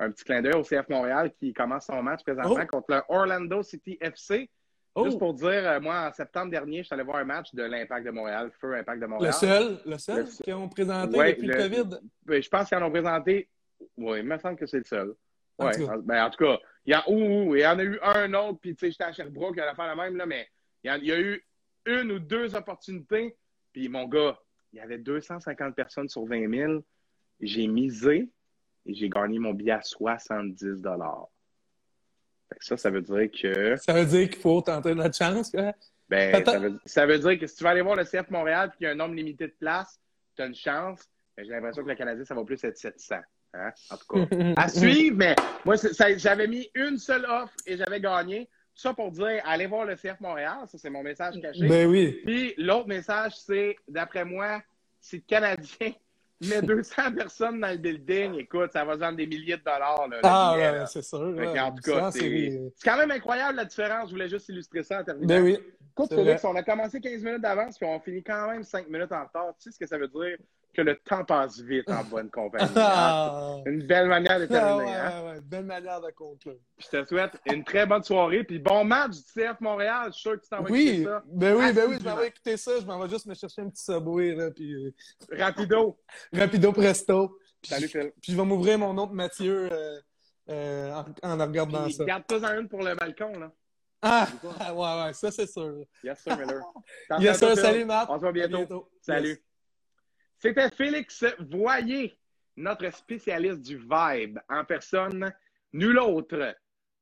Speaker 1: un petit clin d'œil au CF Montréal qui commence son match présentement
Speaker 2: Oh.
Speaker 1: contre le Orlando City FC.
Speaker 2: Oh,
Speaker 1: Juste pour dire, euh, moi, en septembre dernier, je suis allé voir un match de l'Impact de Montréal, Feu Impact de
Speaker 2: le
Speaker 1: Montréal.
Speaker 2: seul, le seul
Speaker 1: Le seul.
Speaker 2: qu'ils ont présenté
Speaker 1: Ouais,
Speaker 2: depuis le,
Speaker 1: le-
Speaker 2: COVID?
Speaker 1: Ben, je pense qu'ils en ont présenté. Oui, il me semble que c'est le seul.
Speaker 2: En
Speaker 1: Ouais.
Speaker 2: tout cas.
Speaker 1: En, ben, en tout cas, il y, a, ouh, ouh, il y en a eu un autre, puis tu sais, j'étais à Sherbrooke, il allait faire la même, là, mais il y, a, il y a eu une ou deux opportunités, puis mon gars, il y avait 250 personnes sur 20 000. J'ai misé et j'ai gagné mon billet à 70 fait que Ça, ça veut dire que.
Speaker 2: Ça veut dire qu'il faut tenter notre chance. quoi.
Speaker 1: Ben, ça, veut, ça veut dire que si tu vas aller voir le CF Montréal et qu'il y a un nombre limité de places, tu as une chance. Mais j'ai l'impression que le Canadien, ça va plus être 700. Hein? En tout cas, à suivre, mais moi, j'avais mis une seule offre et j'avais gagné. Tout ça pour dire, allez voir le CF Montréal. Ça, c'est mon message caché.
Speaker 2: Ben oui.
Speaker 1: Puis l'autre message, c'est, d'après moi, si le Canadien met 200 personnes dans le building, écoute, ça va se vendre des milliers de dollars. Là,
Speaker 2: Ah,
Speaker 1: billet,
Speaker 2: ouais, c'est sûr.
Speaker 1: Qu'en tout cas,
Speaker 2: Ça,
Speaker 1: c'est quand même incroyable la différence. Je voulais juste illustrer ça en terminant.
Speaker 2: Ben oui.
Speaker 1: Écoute,
Speaker 2: C'est
Speaker 1: Félix, on a commencé 15 minutes d'avance, puis on finit quand même 5 minutes en retard. Tu sais ce que ça veut dire? Que le temps passe vite en bonne compagnie. hein?
Speaker 2: Ah,
Speaker 1: Une belle manière de
Speaker 2: Ah,
Speaker 1: terminer.
Speaker 2: ouais,
Speaker 1: hein?
Speaker 2: ouais, ouais. Belle manière de conclure.
Speaker 1: Je te souhaite une très bonne soirée, puis bon match du CF Montréal. Je suis sûr que tu t'en vas
Speaker 2: Oui,
Speaker 1: écouter ça.
Speaker 2: ben oui, ben oui, je m'en vais écouter ça. Je m'en vais juste me chercher un petit subway, là, puis euh,
Speaker 1: Rapido.
Speaker 2: rapido presto. Puis,
Speaker 1: Salut, Phil.
Speaker 2: puis je vais m'ouvrir mon autre Mathieu euh, euh, en, en regardant
Speaker 1: Puis
Speaker 2: ça.
Speaker 1: Garde-toi-en une pour le balcon, là.
Speaker 2: Ah, ouais, ouais, ça c'est sûr.
Speaker 1: Yes, sir, Miller.
Speaker 2: Yes, sir, salut Matt.
Speaker 1: On se voit bientôt. Salut.
Speaker 2: Yes.
Speaker 1: C'était Félix Voyer, notre spécialiste du vibe en personne, nul autre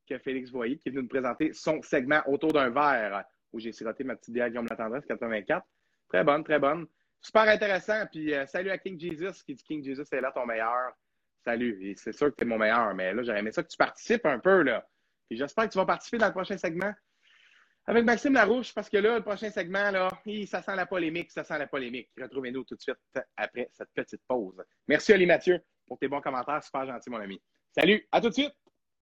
Speaker 1: que Félix Voyer, qui est venu nous présenter son segment autour d'un verre où j'ai siroté ma petite bière Guillaume La Tendresse 84. Très bonne, très bonne. Super intéressant. Puis euh, salut à King Jesus qui dit King Jesus est là ton meilleur. Salut. C'est sûr que tu es mon meilleur, mais là, j'aurais aimé ça que tu participes un peu. là. Puis j'espère que tu vas participer dans le prochain segment avec Maxime Larouche, parce que là, le prochain segment, là, ça sent la polémique, ça sent la polémique. Retrouvez-nous tout de suite après cette petite pause. Merci, Oli Mathieu, pour tes bons commentaires. Super gentil, mon ami. Salut, à tout de suite!